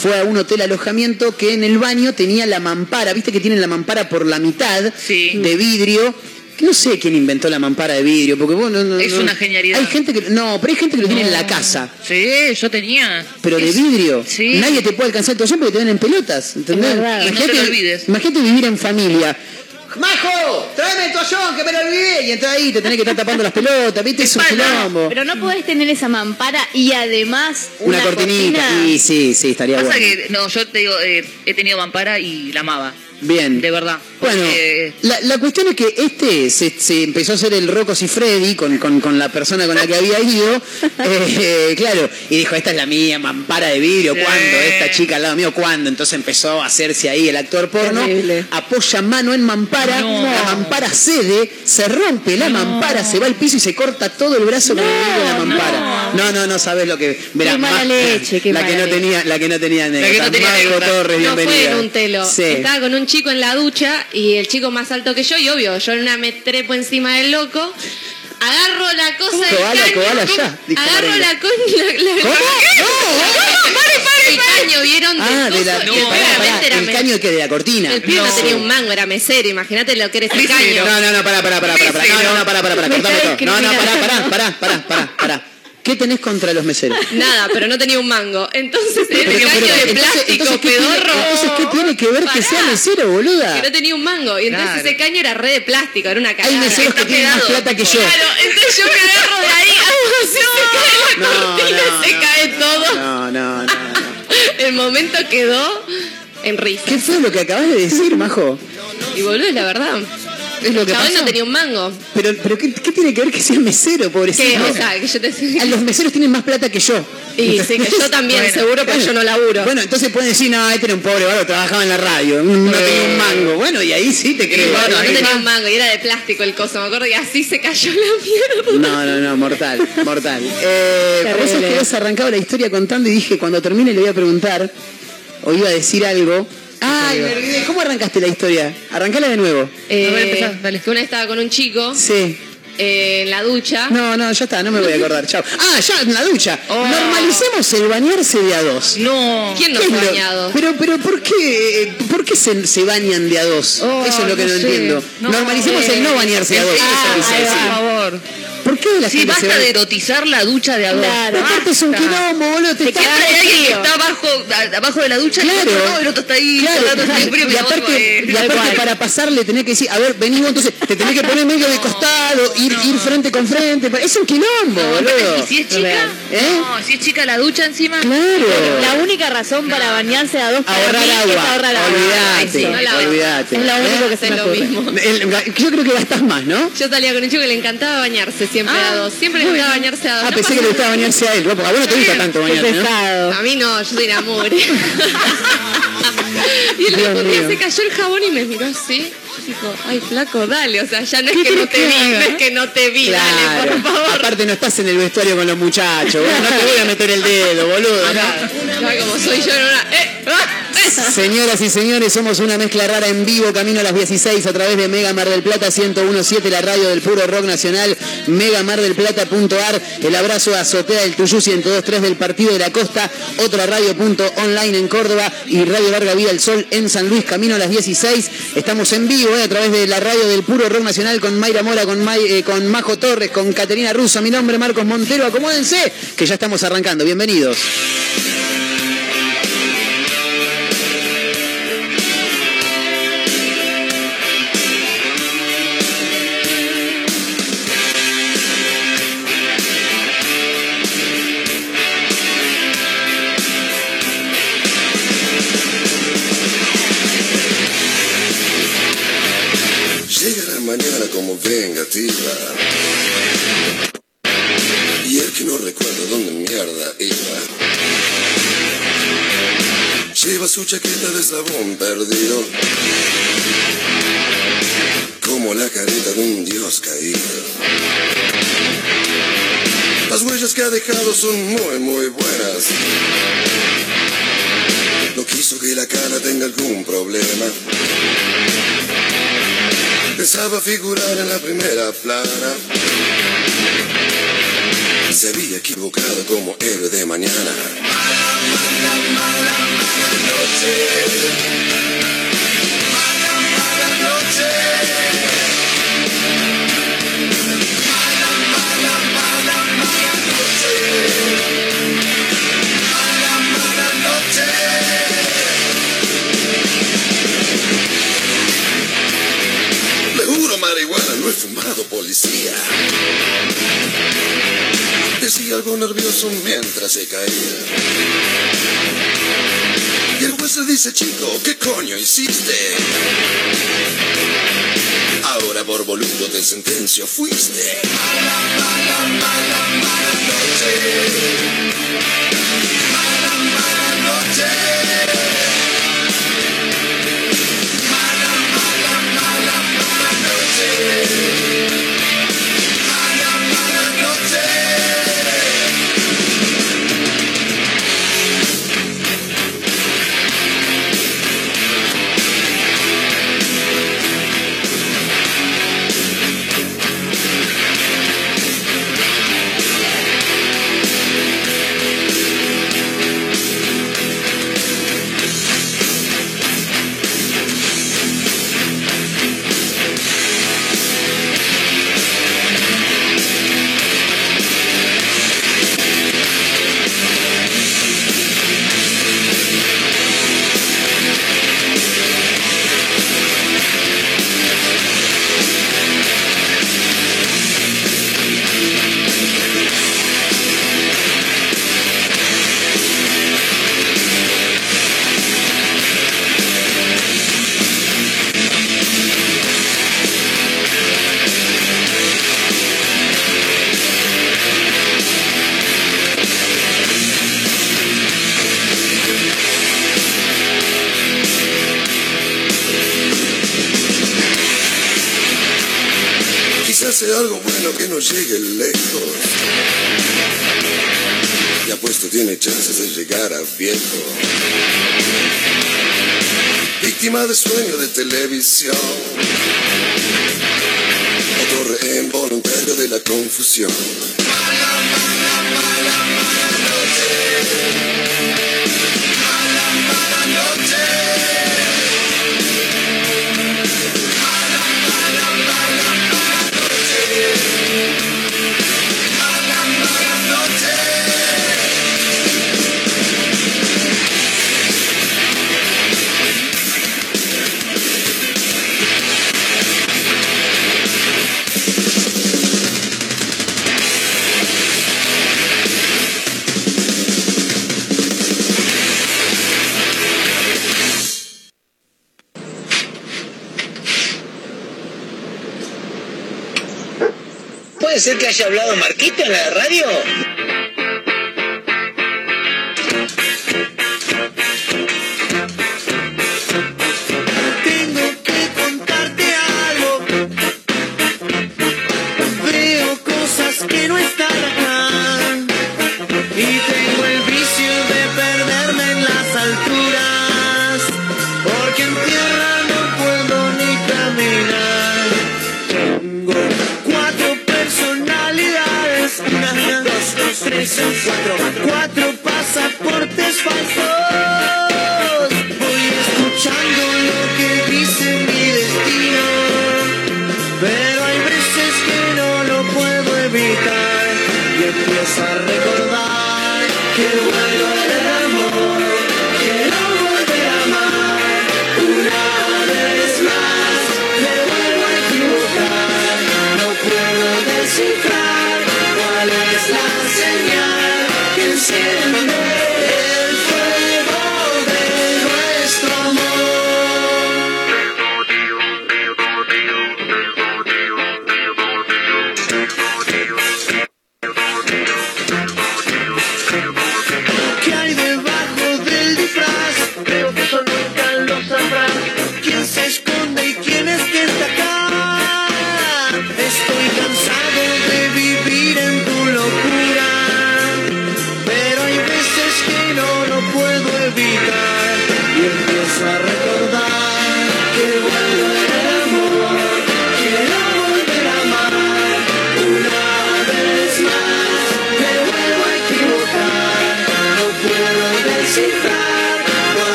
fue a un hotel alojamiento que en el baño tenía la mampara, viste que tienen la mampara por la mitad Sí. de vidrio. No sé quién inventó la mampara de vidrio, porque bueno, no, Es no- una genialidad. Hay gente que no, pero hay gente que lo tiene en la casa. Sí, yo tenía. Pero de vidrio. Sí. Nadie te puede alcanzar el toallón porque te ven en pelotas. ¿Entendés? Te olvides. Imagínate vivir en familia. ¡Majo! ¡Tráeme el toallón que me lo olvidé! Y entras ahí te tenés que estar tapando las pelotas, ¿viste? Es un quilombo. Pero no podés tener esa mampara y además Una, una, cortinita. cortina. Y sí, sí, estaría Pasa bueno. que, no, yo te digo, eh, he tenido mampara y la amaba. Bien. De verdad. Bueno, la, la cuestión es que este se, se empezó a hacer el Rocos y Freddy con, con- con la persona con la que había ido, eh, claro, y dijo, esta es la mía, mampara de vidrio, Sí. ¿cuándo? Esta chica al lado mío, ¿cuándo? Entonces empezó a hacerse ahí el actor porno, Terrible. apoya mano en mampara, No. la mampara cede, se rompe la mampara, se va al piso y se corta todo el brazo con el vidrio de la mampara. No, no, no, sabes lo que... Mirá, Qué mala leche, qué la que no tenía, la que no tenía que no tenía anécdota. Torres, No fue bienvenida. en un telo. Sí. Estaba con un chico en la ducha y el chico más alto que yo, y obvio, yo en una me trepo encima del loco. Agarro la cosa del caño. koala, ¿cómo? ya, dijo Agarro Marengo. la cosa. La, la- ¿Cómo? El caño, ¿vieron? Ah, de la, coso? no, Y pará, claramente pará, era el me- caño que de la cortina. El pibe no. No. tenía un mango, era mesero. Imagínate lo que era ese caño. No, no, no, pará, pará, pará, pará, pará. No, no, no, pará, pará, pará, Me cortame está todo. No, no, pará, pará, pará, pará, pará, pará. ¿Qué tenés contra los meseros? Nada, pero no tenía un mango. Entonces el Pero- caño pero- de entonces- plástico entonces, ¿qué tiene- pedorro. entonces, ¿qué tiene que ver que sea mesero, boluda? Que no tenía un mango. Y entonces Claro. ese caño era re de plástico, era una cagada. Hay meseros que tienen más plata que yo. Claro, entonces yo me agarro de ahí, así, se cae la No, cortina, no, se no. cae todo. No, no, no. El momento quedó en risa. ¿Qué fue lo que acabas de decir, Majo? Y boludo, es la verdad. Es lo que Chabón pasó. no tenía un mango. Pero, pero ¿qué, qué tiene que ver que sea mesero, pobrecito? ¿Qué? O sea, que yo te Ah, Los meseros tienen más plata que yo. Y sí, que yo también, seguro, pero yo no laburo. Bueno, entonces pueden decir, no, este era un pobre bárbaro, trabajaba en la radio, no tenía un mango. Bueno, y ahí sí te creo. Bueno, no tenía un mango y era de plástico el coso, me acuerdo, y así se cayó la mierda. No, no, no, mortal, mortal. Eh, por eso es que habías arrancado la historia contando y dije, cuando termine le voy a preguntar, o iba a decir algo. Ay, me olvidé. ¿Cómo arrancaste la historia? Arrancala de nuevo. Eh, que una vez estaba con un chico Sí. eh, en la ducha. No, no, ya está, no me voy a acordar. Chao. Ah, ya, en la ducha. Normalicemos el bañarse de a dos. No. ¿Quién no ¿Qué se es ha bañado? Pero, pero, ¿por qué, por qué se, se bañan de a dos? Oh, Eso es lo que no, no sé. entiendo. No. Normalicemos el no bañarse de a dos. Ah, Eso por favor. ¿Por qué la Sí, gente se basta va- de erotizar la ducha de a dos. Pero aparte es un quilombo, boludo. Te está- Siempre hay alguien que está abajo, abajo de la ducha y el Claro. otro no, el otro está ahí Claro, frío, y pero aparte, y eh, aparte para pasarle tenés que decir, a ver, vení vos, entonces te tenés que poner medio de costado, ir, ir frente con frente. Es un quilombo, boludo. ¿Y si es chica? ¿Eh? No, si es chica la ducha encima. Claro. La única razón para bañarse a dos Ahorrar mí agua. es ahorrar agua. No hago. olvídate. Es lo único que se Es me lo mismo. Yo creo que gastas más, ¿no? Yo salía con un chico que le encantaba bañarse siempre Ah, a dos. Siempre le gustaba bañarse a dos. Ah, No pensé que le gustaba bañarse a él, a vos no te gusta tanto bañarte, ¿no? A mí no, yo soy una mugre. y el Dios otro día mío. se cayó el jabón y me miró así. Yo digo, ay, flaco, dale. O sea, ya no es ¿Qué que no te que vi, haga? no es que no te vi, dale, Claro. por favor. Aparte no estás en el vestuario con los muchachos, no te voy a meter el dedo, boludo. ¿no? Ay, como soy yo en una. ¡Eh! ¡Ah! Señoras y señores, somos una mezcla rara en vivo, camino a las 16 a través de Mega Mar del Plata 1017, la radio del puro rock nacional, megamardelplata.ar, el abrazo a Azotea del Tuyú 1023 del Partido de la Costa, otra radio.online en Córdoba y Radio Larga Vida del Sol en San Luis, camino a las 16. Estamos en vivo eh, a través de la radio del puro rock nacional con Mayra Mora, con, eh, con Majo Torres, con Caterina Russo, mi nombre Marcos Montero, acomódense, que ya estamos arrancando, bienvenidos. Chaqueta de eslabón perdido. Como la careta de un dios caído. Las huellas que ha dejado son muy, muy buenas. No quiso que la cara tenga algún problema. Pensaba figurar en la primera plana. Se había equivocado como héroe de mañana. Algo nervioso mientras se caía. Dice, chico, ¿qué coño hiciste? Ahora por boludo te sentencio fuiste. tres o cuatro, cuatro pasaportes falsos.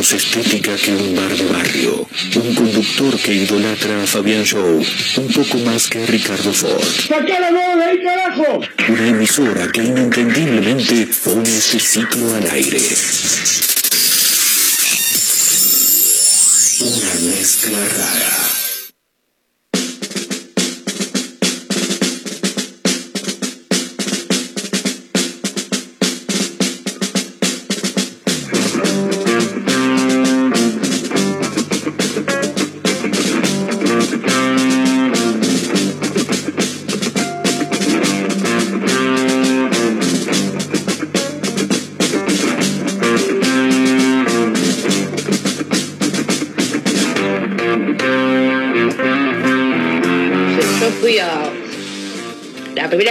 Menos estética que un bar de barrio. Un conductor que idolatra a Fabián Show un poco más que a Ricardo Ford. ¡Sacá la bola ahí, carajo! Una emisora que inentendiblemente pone este ciclo al aire. Una mezcla rara.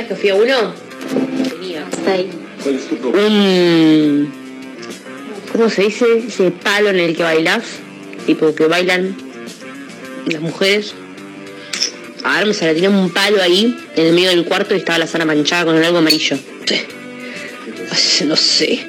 Que fui a uno, tenía un. ¿Cómo se dice? Ese palo en el que bailás. Tipo que bailan las mujeres. A ver, me sale, tenía un palo ahí en el medio del cuarto y estaba la sala manchada con algo amarillo. Sí. No sé.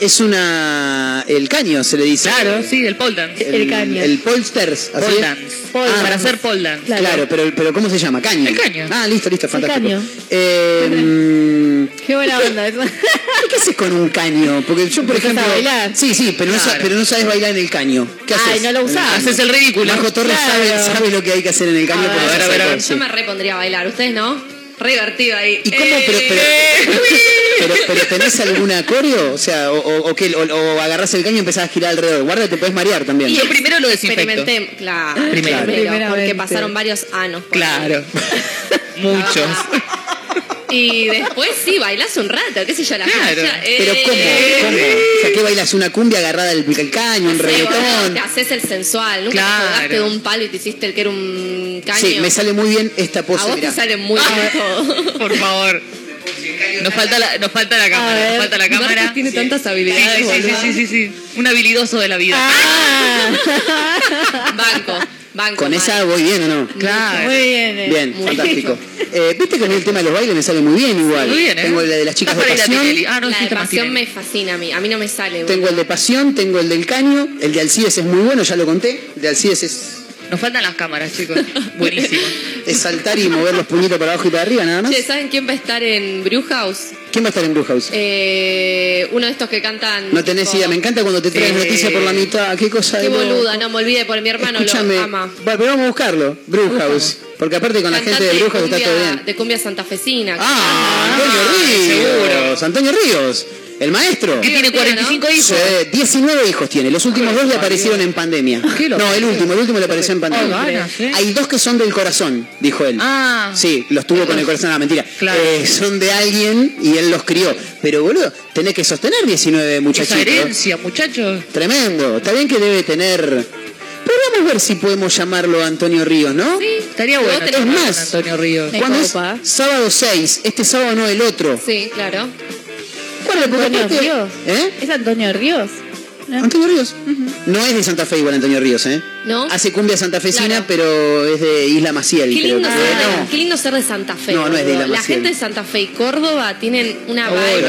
Es una. El caño se le dice. Claro, sí, el pole dance. El caño. El polsters. ¿así? Pole dance. Ah, para hacer pole dance. Claro, pero, pero ¿cómo se llama? Caño. El caño. Ah, listo, listo, fantástico. caño. Eh, Qué buena onda eso. ¿Qué haces con un caño? Porque yo, por ejemplo. bailar. Sí, sí, pero, no, pero sabes bailar en el caño. ¿Qué haces? Ay, no lo usás. Haces el ridículo. Majo Torres Claro. sabe, sabe lo que hay que hacer en el caño. A porque ver, sabe a ver, a todo, ver. sí. Yo me repondría a bailar, ¿ustedes no? Re divertido ahí. ¿Y cómo? Pero, pero, pero, pero ¿tenés alguna coreo? O sea, o, o, o qué? o, o agarrás el caño y empezás a girar alrededor. Guarda, te puedes marear también. Y yo primero lo desinfecto. Experimenté, claro, Primero. primero, porque pasaron varios años. por Claro. ahí. Muchos. Y después sí, bailás un rato, qué sé yo, a la Claro. plancha. Pero Eh, ¿cómo? ¿Cómo? O sea, ¿qué bailas? ¿Una cumbia agarrada del el caño? ¿Un reggaetón? Te haces el sensual. Nunca Claro. te colgaste de un palo y te hiciste el que era un caño. Sí, me sale muy bien esta a pose. vos mirá. te sale muy bien todo. Por favor. Nos falta la, nos falta la cámara, ver, nos falta la cámara. Marcos tiene tantas habilidades, Sí, sí, sí, sí, sí, sí. Un habilidoso de la vida. Banco, banco. ¿Con esa voy bien o no? Claro. Muy bien. eh. Bien, Muy fantástico. Eh, Viste que a mí el tema de los bailes me sale muy bien igual. Muy bien, ¿eh? Tengo el de las chicas de pasión. Ah, no, La de pasión me fascina a mí. A mí no me sale. Tengo boludo. el de pasión, tengo el del caño, el de Alcides es muy bueno, ya lo conté. El de Alcides es, Nos faltan las cámaras, chicos. Buenísimo. es saltar y mover los puñitos para abajo y para arriba, nada más. Che, ¿saben quién va a estar en Brewhouse? ¿Quién va a estar en Blue House? Eh, uno de estos que cantan. No tenés tipo- idea, me encanta cuando te traes Eh, noticias por la mitad. ¿Qué cosa Qué boluda, no me olvide, por mi hermano Escúchame, lo ama. bueno, pero vamos a buscarlo, Brew House. Porque aparte con la gente de Brew House está todo bien. de cumbia santafesina. Ah, Antonio Ríos. Antonio Ríos, el maestro. ¿Qué tiene 45 hijos? Sí, 19 hijos tiene. Los últimos dos le aparecieron en pandemia. ¿Qué lo No, el último, el último le apareció en pandemia. ¿eh? Hay dos que son del corazón, dijo él. Ah. Sí, los tuvo con el corazón, no, mentira. Claro. Eh, son de alguien y él los crió. Pero boludo, tenés que sostener 19 Esa muchachitos. herencia, muchachos. Tremendo. Está bien que debe tener. Pero vamos a ver si podemos llamarlo Antonio Ríos, ¿no? Sí, Estaría bueno. con más. Antonio Ríos. ¿Cuándo es? Sábado 6. Este sábado no el otro. Sí, claro. Antonio aparte- Ríos. ¿Eh? ¿Es Antonio Ríos? ¿No? Antonio Ríos. No es de Santa Fe igual Antonio Ríos, ¿eh? ¿No? Hace cumbia santafesina, Claro. pero es de Isla Maciel. Qué creo lindo, que- ser, de- qué lindo ser de Santa Fe. No, no es de. Isla La Maciel. gente de Santa Fe y Córdoba tienen una vibe.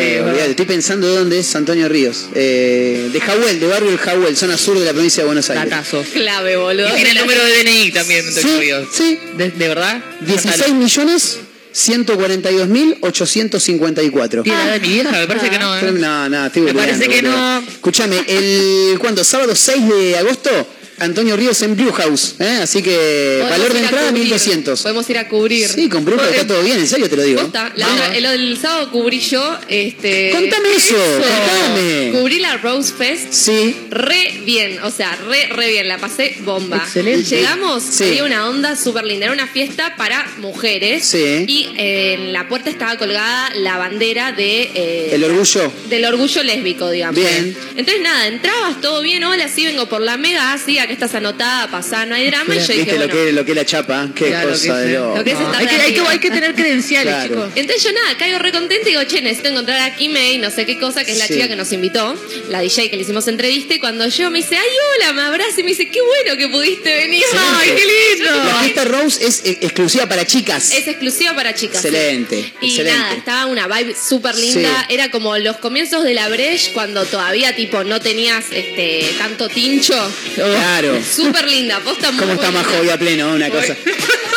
Eh, olvidate, Estoy pensando de dónde es Antonio Ríos. Eh, de Jahuel, de barrio El Jahuel, zona sur de la provincia de Buenos Aires. Clave, boludo. Y tiene el número de DNI también, Antonio Sí, Ríos. sí. ¿De, de verdad? 16 millones 142 mil 854. Tiene la edad de mi vieja, me parece que no. ¿eh? No, no, estoy Me parece que no. Escúchame, el ¿cuándo? Sábado 6 de agosto, Antonio Ríos en Blue House, ¿eh? Así que valor de entrada cubrir. 1200. Podemos ir a cubrir. Sí, con Blue House está todo bien, en serio te lo digo. Posta, la el, el sábado cubrí yo, este. Contame eso, contame. Cubrí la Rose Fest Sí. re bien, o sea, re, re bien, la pasé bomba. Excelente. Llegamos, Sí. había una onda súper linda, era una fiesta para mujeres. Sí. Y eh, en la puerta estaba colgada la bandera de. eh, El orgullo. del orgullo lésbico, digamos. Bien. Entonces, nada, entrabas todo bien, hola, sí, vengo por la mega, así, que estás anotada, pasá, no hay drama. Y yo dije, lo bueno. que, lo que es la chapa, qué Claro, cosa de sí. loco. Lo que es estar Hay que, hay, que, hay que tener credenciales, Claro. chicos. Entonces yo nada, caigo re contenta y digo, che, necesito encontrar a Kimei, no sé qué cosa, que es la Sí. chica que nos invitó, la DJ que le hicimos entrevista, y cuando yo me dice, ay, hola, me abraza y me dice, qué bueno que pudiste venir. Ay, qué lindo. La fiesta Rose es eh, exclusiva para chicas. Es exclusiva para chicas. sí. excelente, Y excelente. nada, estaba una vibe súper linda. Sí. Era como los comienzos de la Breche cuando todavía tipo no tenías este tanto tincho. Claro. Súper linda, posta muy ¿Cómo está más a pleno? Una cosa.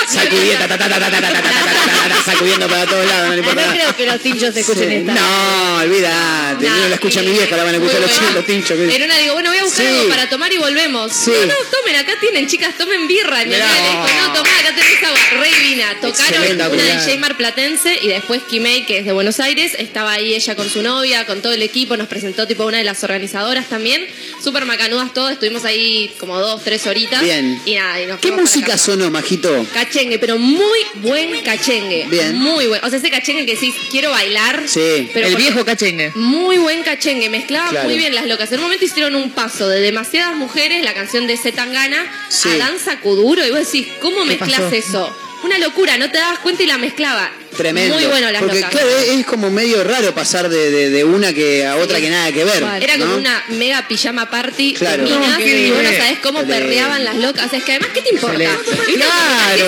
Sacudiendo, ta, ta, ta, ta, ta, ta, ta, ta, ta, ta, ta, sacudiendo para todos lados, no le importa No creo que los tinchos escuchen esta. No, olvídate. No la escucha mi vieja, la van a escuchar los, tinchos. En una digo, bueno, voy a buscar algo para tomar y volvemos. No, no, tomen, acá tienen, chicas, tomen birra. Mi no, tomá, acá tenés agua. Re divina. Tocaron una. DJ marplatense y después Kimei, que es de Buenos Aires, estaba ahí ella con su novia, con todo el equipo, nos presentó tipo una de las organizadoras también. Súper macanudas todos, estuvimos ahí como dos, tres horitas. Bien. Y nada, y nos ¿Qué música sonó, Majito? Cachengue, pero muy buen cachengue. Bien. Muy buen. O sea, ese cachengue que decís, quiero bailar. Sí. Pero el viejo cachengue. muy buen cachengue, mezclaban Claro. muy bien las locas. En un momento hicieron un paso de demasiadas mujeres, la canción de Zetangana, Sí. a danza kuduro. Y vos decís, ¿cómo mezclas pasó? eso? Una locura, no te dabas cuenta y la mezclaba. Tremendo. Muy bueno las Porque locas. claro, es, es como medio raro pasar de, de, de una que a otra que nada que ver. Era como ¿no? una mega pijama party Claro. de minas No, y vos no sabés cómo perreaban las locas. O sea, es que además, ¿qué te importa? Claro. Que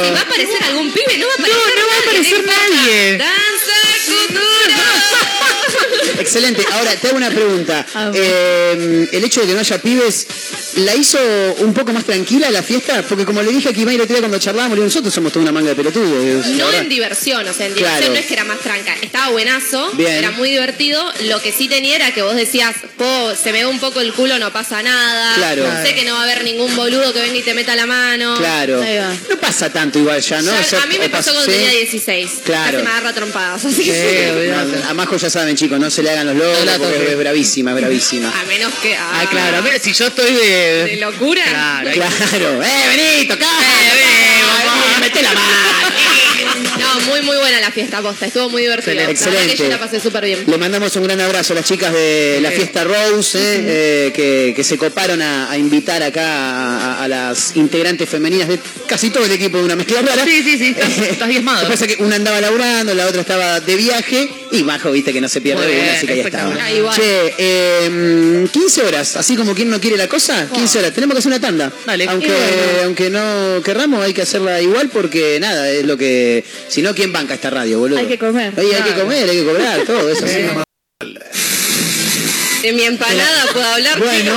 Si va a aparecer algún pibe, no va a aparecer no va a nadie, aparecer importa. nadie. Danza kuduro. Excelente. Ahora, te hago una pregunta. Eh, el hecho de que no haya pibes, ¿la hizo un poco más tranquila la fiesta? Porque como le dije a Kimay el otro día cuando charlábamos, nosotros somos toda una manga de pelotudos. No verdad. en diversión, o sea, en diversión Claro. no es que era más tranca. Estaba buenazo, Bien. era muy divertido. Lo que sí tenía era que vos decías, "Po, se me ve un poco el culo, no pasa nada. Claro. Sé que no va a haber ningún boludo que venga y te meta la mano. Claro. No pasa tanto igual ya, ¿no? Ya- O sea, a mí me pasó pas- cuando tenía 16. Claro. Casi me agarra trompadas, así que Sí, olvidate. No, a Majo ya saben, chicos, no se le hagan los locos No la porque es bravísima, es bravísima. A menos que. Ah, claro. A ver, si yo estoy de. De locura. Claro. Claro, ¡eh, vení, tocá! Eh, ¡Meté la mano! No, muy, muy buena la fiesta, posta. Estuvo muy divertida. Excelente. yo la pasé súper bien. Le mandamos un gran abrazo a las chicas de la fiesta Rose, eh, eh, que, que se coparon a, a invitar acá a, a las integrantes femeninas de casi todo el equipo de una mezcla rara. Sí, sí, sí, estás- estás diezmado. Lo que pasa es que una andaba laburando, la otra estaba de viaje y Majo, viste que no se pierde Así que ahí estaba. Che, eh, 15 horas, así como quien no quiere la cosa, 15 horas. Tenemos que hacer una tanda. Dale. Aunque, bueno. aunque no querramos, hay que hacerla igual porque nada, es lo que. Si no, ¿quién banca esta radio, boludo? Hay que comer. Hay que comer, hay que cobrar, todo eso. sí. De mi empanada puedo hablar. Bueno.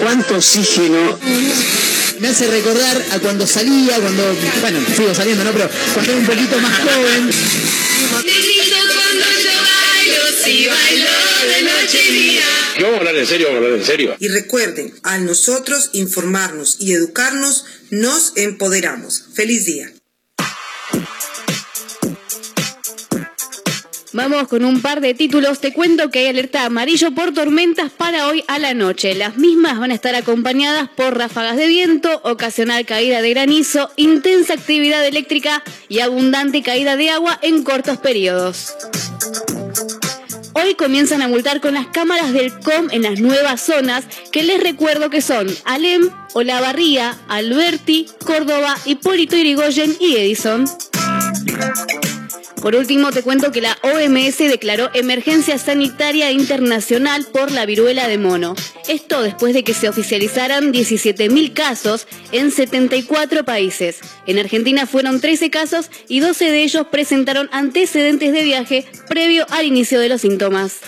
¿Cuánto oxígeno? Me hace recordar a cuando salía, cuando, bueno, sigo saliendo, ¿no? Pero cuando era un poquito más joven. ¿Qué vamos a hablar en serio? Vamos a hablar en serio. Y recuerden, al nosotros informarnos y educarnos, nos empoderamos. Feliz día. Vamos con un par de títulos. Te cuento que hay alerta amarillo por tormentas para hoy a la noche. Las mismas van a estar acompañadas por ráfagas de viento, ocasional caída de granizo, intensa actividad eléctrica y abundante caída de agua en cortos periodos. Hoy comienzan a multar con las cámaras del COM en las nuevas zonas, que les recuerdo que son Alem, Olavarría, Alberti, Córdoba, Hipólito Yrigoyen y Edison. Por último, te cuento que la OMS declaró emergencia sanitaria internacional por la viruela de mono. Esto después de que se oficializaran 17.000 casos en 74 países. En Argentina fueron 13 casos y 12 de ellos presentaron antecedentes de viaje previo al inicio de los síntomas.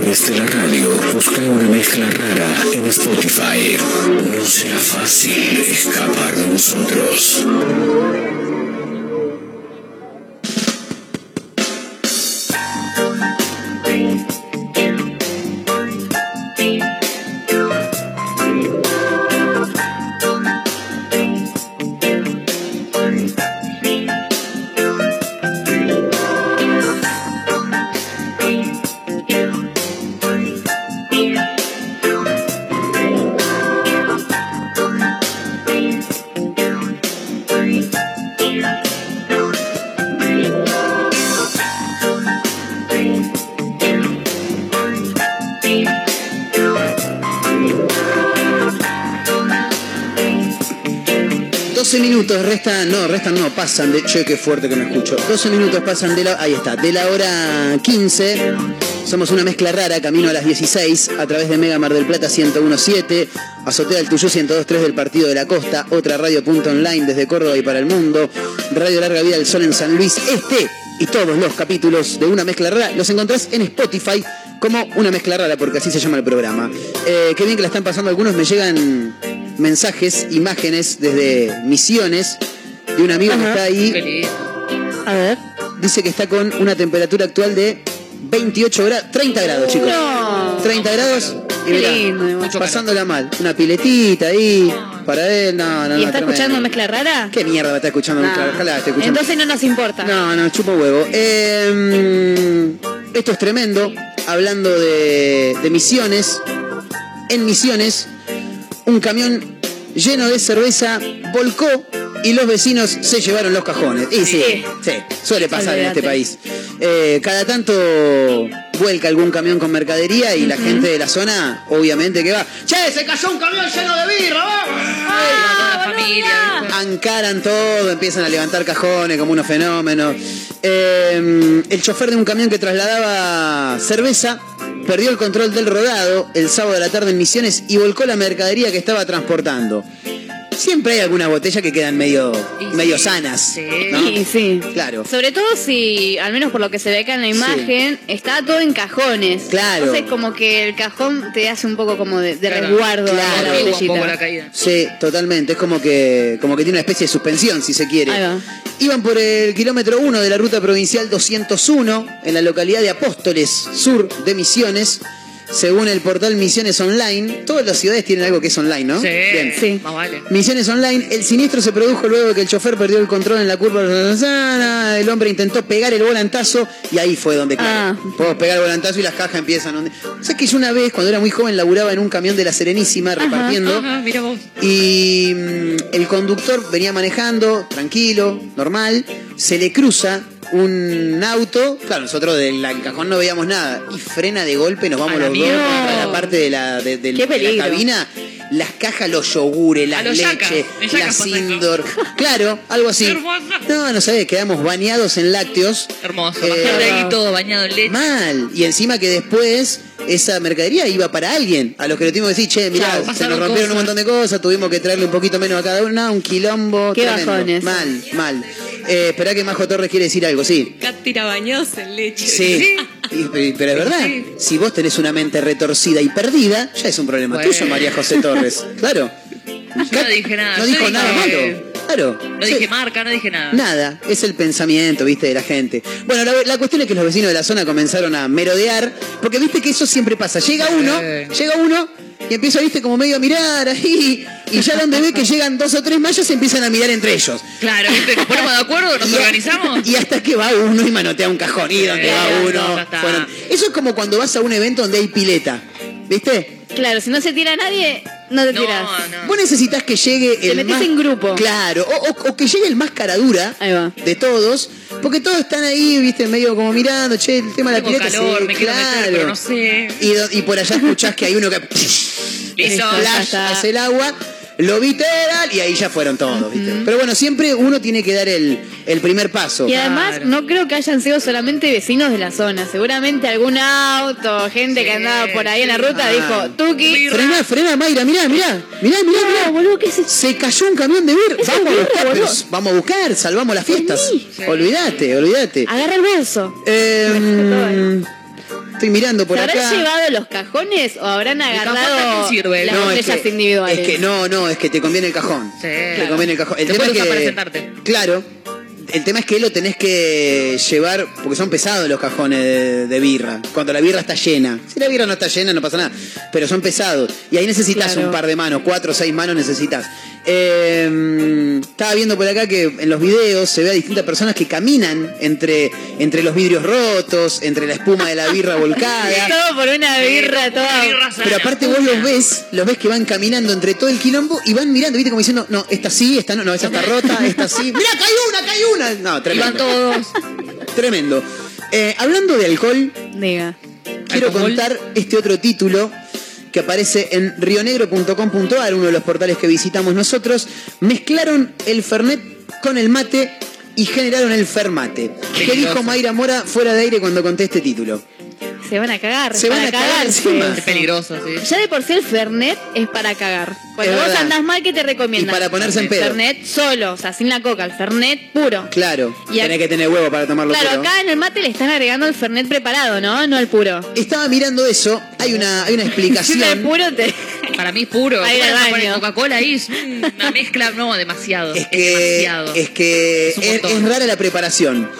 Través de la radio, busca una mezcla rara en Spotify. No será fácil escapar de nosotros. Restan, no, restan no, pasan de, che, qué fuerte que me escucho. 12 minutos pasan de la, ahí está, de la hora 15. Somos una mezcla rara, camino a las 16, a través de Mega Mar del Plata 1017, Azotea del Tuyú 1023 del Partido de la Costa, otra radio punto online desde Córdoba y para el mundo, Radio Larga Vida del Sol en San Luis. Este y todos los capítulos de Una Mezcla Rara los encontrás en Spotify como Una Mezcla Rara, porque así se llama el programa. Eh, qué bien que la están pasando algunos, me llegan mensajes, imágenes desde Misiones de un amigo que está ahí. A ver. dice que está con una temperatura actual de 28 grados, 30 grados, chicos. No. 30 grados y Qué mirá, lindo, pasándola mal. Una piletita ahí para él, no, no, no. ¿Y está tremendo. escuchando mezcla rara? ¿Qué mierda está escuchando? No. Ojalá esté escuchando. Entonces no nos importa. No, no, chupo huevo. Eh, esto es tremendo. Hablando de, de misiones. En misiones, un camión lleno de cerveza volcó y los vecinos se llevaron los cajones. Y sí, Sí. sí, suele pasar en este país. Eh, cada tanto vuelca algún camión con mercadería y la gente de la zona, obviamente que va. ¡Che, se cayó un camión lleno de birra! ¡vamos!". La familia. Ancaran todo, empiezan a levantar cajones como unos fenómenos. Eh, el chofer de un camión que trasladaba cerveza perdió el control del rodado el sábado de la tarde en Misiones y volcó la mercadería que estaba transportando. Siempre hay algunas botellas que quedan medio, medio sanas. ¿no? Sí, sí. Claro. Sobre todo si, al menos por lo que se ve acá en la imagen, está todo en cajones. Claro. Entonces como que el cajón te hace un poco como de, de Claro. resguardo a la un botellita. poco la caída. Sí, totalmente. Es como que, como que tiene una especie de suspensión, si se quiere. Ahí va. Iban por el kilómetro 1 de la ruta provincial 201 en la localidad de Apóstoles, sur de Misiones. Según el portal Misiones Online, todas las ciudades tienen algo que es online, ¿no? Sí, Bien. Sí. más vale. Misiones Online, el siniestro se produjo luego de que el chofer perdió el control en la curva de la manzana, el hombre intentó pegar el volantazo y ahí fue donde claro, Ah. puedo pegar el volantazo y las cajas empiezan donde... ¿Sabes que yo una vez, cuando era muy joven, laburaba en un camión de la Serenísima repartiendo Ajá, mira vos. y mm, el conductor venía manejando, tranquilo, normal, se le cruza un auto, claro, nosotros del cajón no veíamos nada, y frena de golpe, nos vamos A los dos contra la parte de la, de, de la cabina, las cajas, los yogures, las leches, las. Sindor, claro, algo así. No, no sabés, quedamos bañados en lácteos. Hermoso. Eh, de ahí todo bañado en leche. Mal. Y encima que después esa mercadería iba para alguien. A los que le tuvimos que decir, che, mirá, Claro, se nos rompieron un montón de cosas, tuvimos que traerle un poquito menos a cada una, un quilombo. Qué tremendo. bajones. Mal, mal. Eh, esperá que Majo Torres quiere decir algo, sí. Catira bañados en leche. Sí. Y- pero es verdad, Sí. si vos tenés una mente retorcida y perdida, ya es un problema Bueno. tuyo, María José Torres. Claro. Yo no dije nada. No dijo nada malo. Claro. No Sí. dije marca, no dije nada. Nada, es el pensamiento, viste, de la gente. Bueno, la, la cuestión es que los vecinos de la zona comenzaron a merodear, porque viste que eso siempre pasa. Llega uno, llega uno y empieza, viste, como medio a mirar ahí, y ya donde ve que llegan dos o tres más, ya se empiezan a mirar entre ellos. Claro, ¿viste? Nos ponemos de acuerdo, nos Y a- organizamos. Y hasta que va uno y manotea un cajón. Y donde va Eso, uno. fueron- Eso es como cuando vas a un evento donde hay pileta. ¿Viste? Claro, si no se tira nadie, no te No, tiras. no. Vos necesitas que llegue Te el metés más... en grupo. Claro, o, o- o que llegue el más cara dura de todos, porque todos están ahí, viste, medio como mirando, che, el tema de la Tengo pileta, calor, sí, me quiero claro. meter, pero no sé. Y, do- y por allá escuchás que hay uno que Listo. ya flash está. hace el agua, lo viteran y ahí ya fueron todos, ¿viste? Pero bueno, siempre uno tiene que dar el, el primer paso. Y además Claro. no creo que hayan sido solamente vecinos de la zona. Seguramente algún auto, gente que andaba por ahí en la ruta Ah. dijo, Tuki. Frena, frena, Mayra, mirá, mirá, mirá, mirá, No, mirá. boludo, ¿qué es eso? Se cayó un camión de birra. Vamos a buscar, pero vamos a buscar, salvamos las fiestas. Vení. Olvídate, olvídate. Agarra el bolso. Eh, estoy mirando por ¿Se habrán acá. llevado los cajones o habrán agarrado sirve, las No, es botellas que- individuales? Es que no, no, es que te conviene el cajón. Sí. Te Claro. conviene el cajón. El Te tema es que, para sentarte. Claro. El tema es que lo tenés que llevar, porque son pesados los cajones de, de birra. Cuando la birra está llena. Si la birra no está llena, no pasa nada. Pero son pesados. Y ahí necesitas Claro. un par de manos, cuatro o seis manos necesitas. Eh, estaba viendo por acá que en los videos se ve a distintas personas que caminan entre, entre los vidrios rotos, entre la espuma de la birra volcada. Todo por una birra, sana. Pero aparte vos los ves, los ves que van caminando entre todo el quilombo y van mirando, viste, como diciendo, no, esta sí, esta no, no, esta está rota, esta sí. Mirá, acá hay una, acá hay una. No, tremendo. todos. Tremendo. Eh, hablando de alcohol, quiero ¿Alcohol? contar este otro título que aparece en rionegro.com.ar, uno de los portales que visitamos nosotros. Mezclaron el Fernet con el mate y generaron el Fermate. ¿Qué Peligroso. dijo Mayra Mora fuera de aire cuando conté este título? Se van a cagar. Se van para a cagar cagarse. encima. Es peligroso, sí. Ya de por sí el Fernet es para cagar. Cuando Es vos verdad. andás mal, ¿qué te recomiendan? Y para ponerse en pedo. Fernet solo, o sea, sin la coca, el Fernet puro. Claro, Y tenés que tener huevo para tomarlo Claro, puro. acá en el mate le están agregando el Fernet preparado, ¿no? No el puro. Estaba mirando eso, hay una, hay una Si explicación. no el puro te... Para mí es puro. Para ir al Ponen- ponen baño. Coca-Cola ahí es una mezcla, no, demasiado. Es que, demasiado. es, que Es un es, montón. es rara la preparación.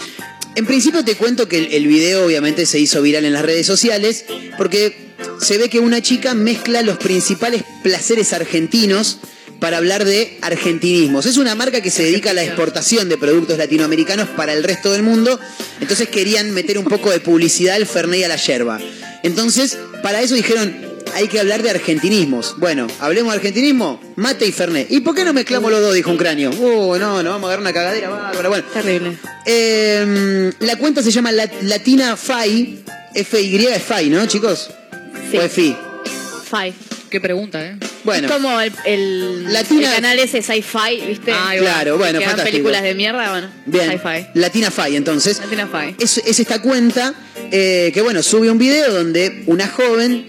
En principio te cuento que el, video obviamente se hizo viral en las redes sociales porque se ve que una chica mezcla los principales placeres argentinos para hablar de argentinismos. Es una marca que se dedica a la exportación de productos latinoamericanos para el resto del mundo, entonces querían meter un poco de publicidad al Fernet y a la yerba. Entonces, para eso dijeron, hay que hablar de argentinismos. Bueno, hablemos de argentinismo, mate y Fernet. ¿Y por qué no mezclamos los dos? Dijo un cráneo. Uh, no, no vamos a agarrar una cagadera bárbara. Bueno, Terrible. eh, la cuenta se llama La- Latina Fai. F-Y es Fai, ¿no, chicos? Sí. O es Fi. Fi. Qué pregunta, ¿eh? Bueno. Es como el, el, Latina- el canal ese sci-fi, ¿viste? Va. Claro, bueno, Que fantástico. películas de mierda, bueno. Bien. Sci-fi. Latina Fai, entonces. Latina Fi. Es, es esta cuenta eh, que, bueno, sube un video donde una joven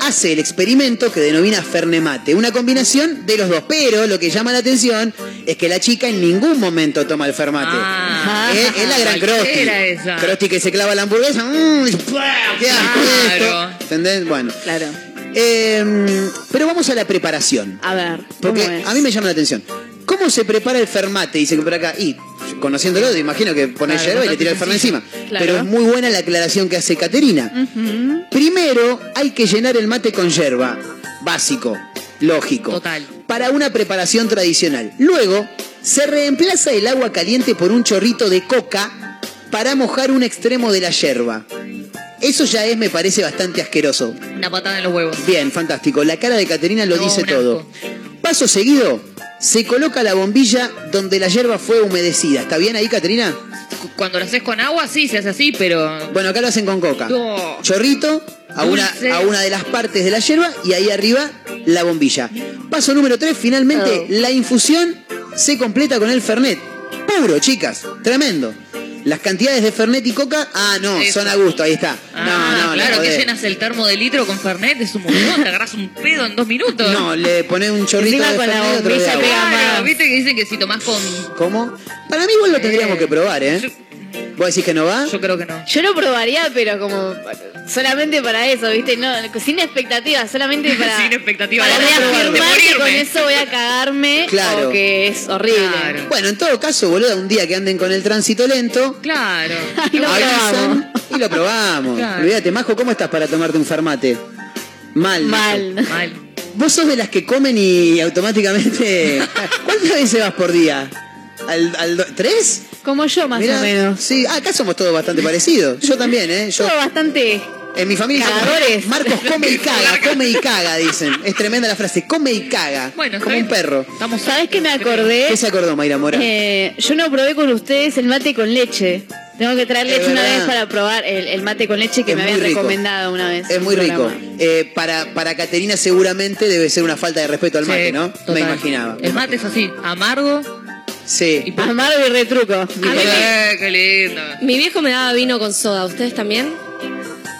hace el experimento que denomina Fernemate. Una combinación de los dos. Pero lo que llama la atención es que la chica en ningún momento toma el Fermate. Ah, es, es la gran esa. Krusty que se clava la hamburguesa. mmm. ¿Qué Claro. esto? ¿Entendés? Bueno. Claro. Eh, pero vamos a la preparación. A ver, Porque ¿cómo es? a mí me llama la atención. ¿Cómo se prepara el fermate? Dice que por acá. Y conociéndolo, te imagino que pone Claro, yerba y le tira el fernet encima. Claro. Pero es muy buena la aclaración que hace Caterina. Primero hay que llenar el mate con yerba. Básico, lógico. Total. Para una preparación tradicional. Luego se reemplaza el agua caliente por un chorrito de coca para mojar un extremo de la yerba. Eso ya es, me parece, bastante asqueroso. Una patada en los huevos. Bien, fantástico. La cara de Caterina lo No, dice todo. Paso seguido, se coloca la bombilla donde la hierba fue humedecida. ¿Está bien ahí, Caterina? Cuando lo haces con agua, sí, se hace así, pero. Bueno, acá lo hacen con coca. No. Chorrito a una, a una de las partes de la hierba y ahí arriba la bombilla. Paso número 3, finalmente Oh. la infusión se completa con el Fernet. Puro, chicas. Tremendo. Las cantidades de Fernet y coca, ah, no, Eso. son a gusto, ahí está. Ah, no, no, claro, la que llenas el termo de litro con Fernet, es un montón, te agarras un pedo en dos minutos. No, le pones un chorrito Encima de con la Fernet y otro de bombilla agua. pega Claro, más. viste que dicen que si tomás con. ¿Cómo? Para mí igual lo tendríamos que probar, ¿eh? ¿Vos decís que no va? Yo creo que no. Yo lo probaría, pero como solamente para eso, ¿viste? No, sin expectativas, solamente para. Sin expectativa, Para reafirmar que con eso voy a cagarme Claro. o que es horrible. Claro. Bueno, en todo caso, boludo, un día que anden con el tránsito lento, Claro. Y lo avisan probamos. y lo probamos. Claro. Olvídate, Majo, ¿cómo estás para tomarte un farmate? Mal. Majo. Mal. Mal. Vos sos de las que comen y automáticamente. ¿Cuántas veces vas por día? ¿Al, al ¿Tres? Como yo, más Mirá, o menos. Sí, ah, acá somos todos bastante parecidos. Yo también, ¿eh? Yo, Todo bastante. en mi familia Cagadores. Marcos come y caga, come y caga, dicen. Es tremenda la frase, come y caga. Bueno, como un perro. Estamos ¿Sabés qué me acordé? ¿Qué se acordó, Mayra Mora? Eh, yo no probé con ustedes el mate con leche. Tengo que traer leche una vez para probar el, el mate con leche que Es me habían rico. recomendado una vez. Es muy rico. Eh, para, para Caterina seguramente debe ser una falta de respeto al mate, Sí, ¿no? total. Me imaginaba. El mate es así, amargo. Sí. Amargo y retruco. A mí me- Eh, qué lindo. Mi viejo me daba vino con soda, ¿ustedes también?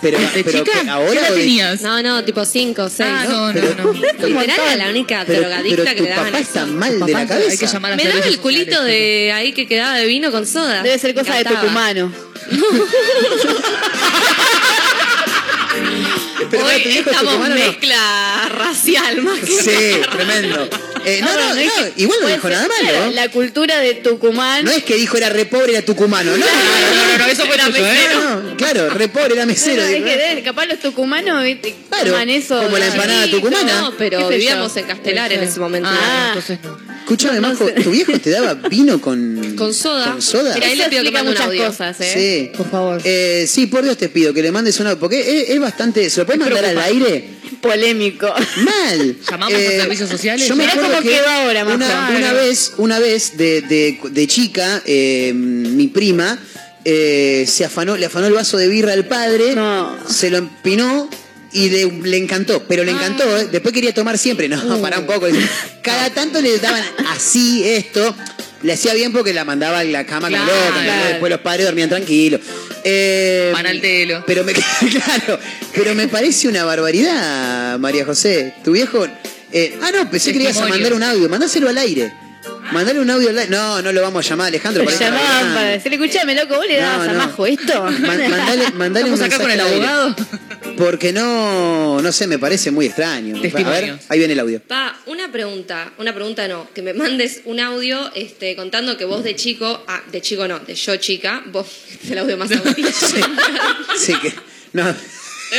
Pero, ¿De pero chica? que ahora ¿Qué de- tenías? No, no, tipo 5, 6. Ah, no, no, Pero- no. Literal era la única pero, drogadicta pero que le daban papá eso. está mal de Papá, la cabeza. Hay que llamar a Me daba el culito de ahí que quedaba de vino con soda. Debe ser cosa de tucumano. Pero Hoy estamos tucumano, ¿no? mezcla racial más que Sí, tremendo. Eh, no, no, no, es que- igual no dijo ser, nada malo. La cultura de Tucumán. No es que dijo era re pobre, era tucumano. No, no, No, no, no, eso fue Era ¿eh? mesero. no, no, claro, re pobre, era mesero. ¿eh? capaz los tucumanos ¿viste? Claro, toman eso. como la empanada tucumana. No, pero vivíamos en Castelar en ese momento. Ah, entonces no. Escuchame, No, no Majo, sé. ¿tu viejo te daba vino con, Con soda. ¿Con soda? Mira, ahí le pido que mande muchas audio. cosas, ¿eh? Sí. Por favor. Eh, sí, por Dios te pido que le mandes una. Porque es, es bastante. ¿Se lo puedes mandar al aire? Polémico. Mal. ¿Llamamos a servicios sociales? Yo me acuerdo cómo que quedó ahora, Majo. una, vez, una vez de, de- de chica, eh, mi prima eh, se afanó, le afanó el vaso de birra al padre, No. se lo empinó. Y le, le encantó, pero le encantó, Ah. ¿eh? después quería tomar siempre, no, Uh. para un poco. Cada tanto le daban así esto, le hacía bien porque la mandaba a la cama Claro. como loca, después los padres dormían tranquilos. Eh, Van al telo. pero me, claro, pero me parece una barbaridad, María José. Tu viejo. eh, ah, no, pensé que le ibas a mandar un audio. Mandáselo al aire. Mandale un audio al aire. No, no lo vamos a llamar, Alejandro. Lo llamaban para decirle, escuchame, loco, vos le dabas No, a no. Majo esto. Man- mandale, mandale un con el al aire. Porque no, no sé, me parece muy extraño. A ver, ahí viene el audio. Pa, una pregunta, una pregunta no, que me mandes un audio este, contando que vos de chico, ah, de chico no, de yo chica, vos, este es el audio más aburrido. Sí, que. No, De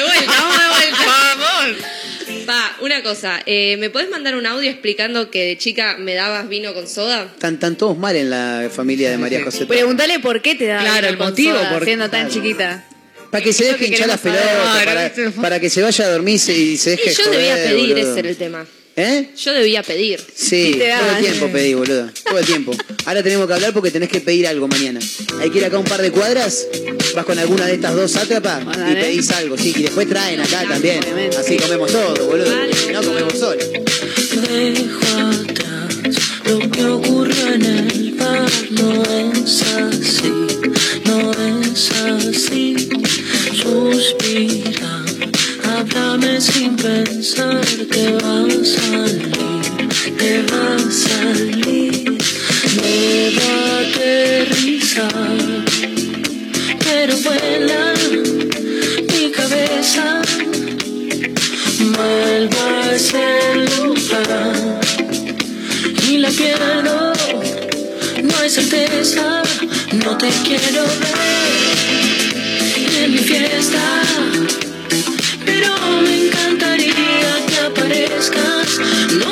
vuelta, vamos de vuelta. Vamos. Pa, una cosa, eh, ¿me podés mandar un audio explicando que de chica me dabas vino con soda? están, están todos mal en la familia de María José. Pregúntale por qué te da Claro, vino el con motivo, soda, por- siendo tan claro. chiquita. Para que se deje que hinchar las saber. pelotas, para, que se vaya a dormir y se- y deje Y yo debía pedir, boludo. ese era el tema. ¿Eh? Yo debía pedir. Sí, todo el tiempo pedí, boludo. Todo el tiempo. Ahora tenemos que hablar porque tenés que pedir algo mañana. Hay que ir acá un par de cuadras, vas con alguna de estas dos sátrapas y dale. pedís algo, sí. Y después traen acá también. Obviamente. Así comemos todo, boludo. Y no comemos solos. Dejo atrás lo que ocurrió en el bar. No es así, es así. Suspira, háblame sin pensar que va a salir, que va a salir. Debo aterrizar, pero vuela mi cabeza. Vuelvo a ese lugar y la pierdo. No hay certeza, no te quiero ver mi fiesta. Pero me encantaría que aparezcas.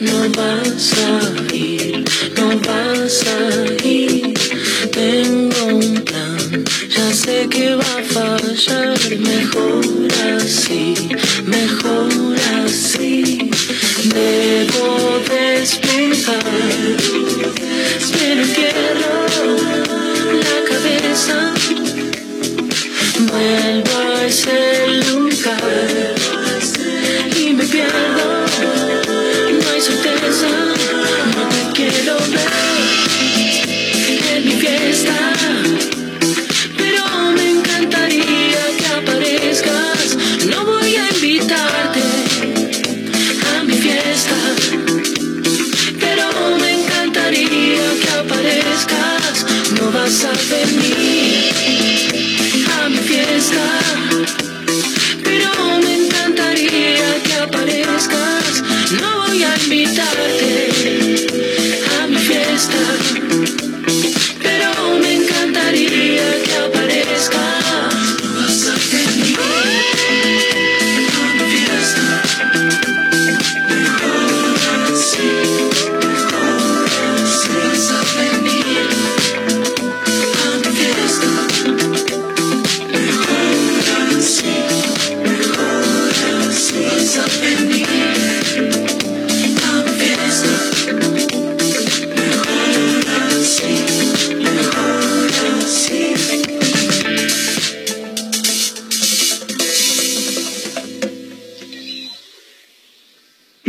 No vas a ir, no vas a ir. Tengo un plan, ya sé que va a fallar, mejor así, mejor así. Debo despejar, pero pierdo la cabeza. Vuelvo a ese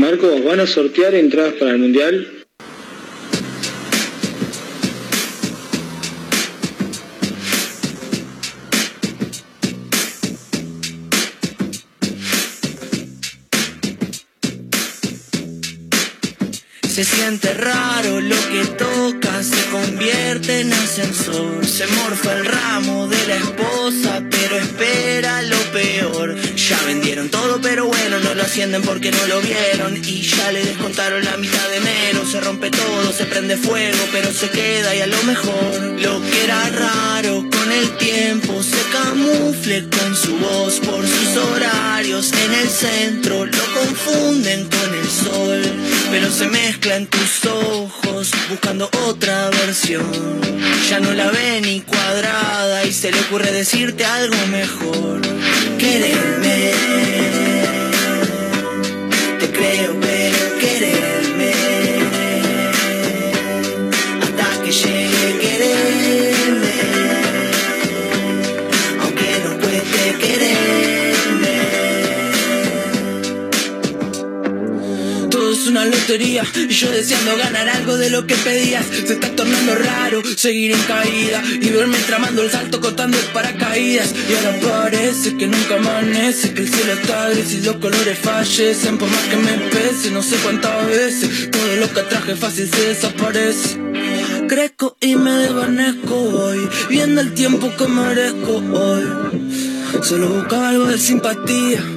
Marcos, ¿van a sortear entradas para el Mundial? Se siente raro lo que toca, se convierte en ascensor. Se morfa el ramo de la esposa, pero espera lo peor. Ya vendieron todo, pero bueno, no lo ascienden porque no lo vieron. Y ya le descontaron la mitad de enero. Se rompe todo, se prende fuego, pero se queda y a lo mejor. Lo que era raro con el tiempo se camufle con su voz por sus horarios. En el centro lo confunden con el sol, pero se mezcla en tus ojos buscando otra versión. Ya no la ve ni cuadrada y se le ocurre decirte algo mejor. Quererme, creo, pero una lotería y yo deseando ganar algo de lo que pedías. Se está tornando raro seguir en caída y verme tramando el salto cortando paracaídas. Y ahora parece que nunca amanece, que el cielo está gris y los colores fallecen. Por más que me pese, no sé cuántas veces todo lo que traje fácil se desaparece. Crezco y me desvanezco hoy, viendo el tiempo que merezco hoy. Solo buscaba algo de simpatía.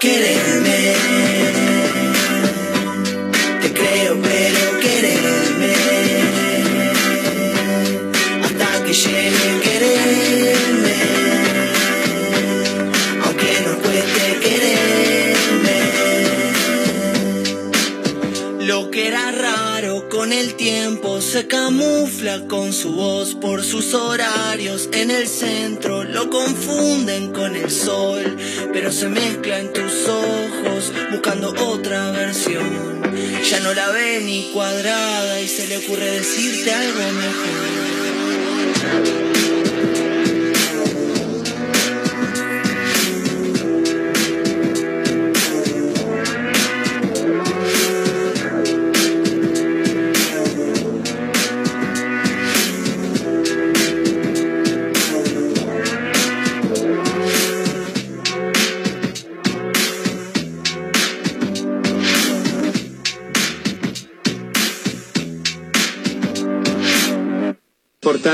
Quererme, te creo, pero quererme, hasta que llegue el tiempo se camufla con su voz por sus horarios en el centro, lo confunden con el sol, pero se mezcla en tus ojos buscando otra versión. Ya no la ve ni cuadrada y se le ocurre decirte algo mejor.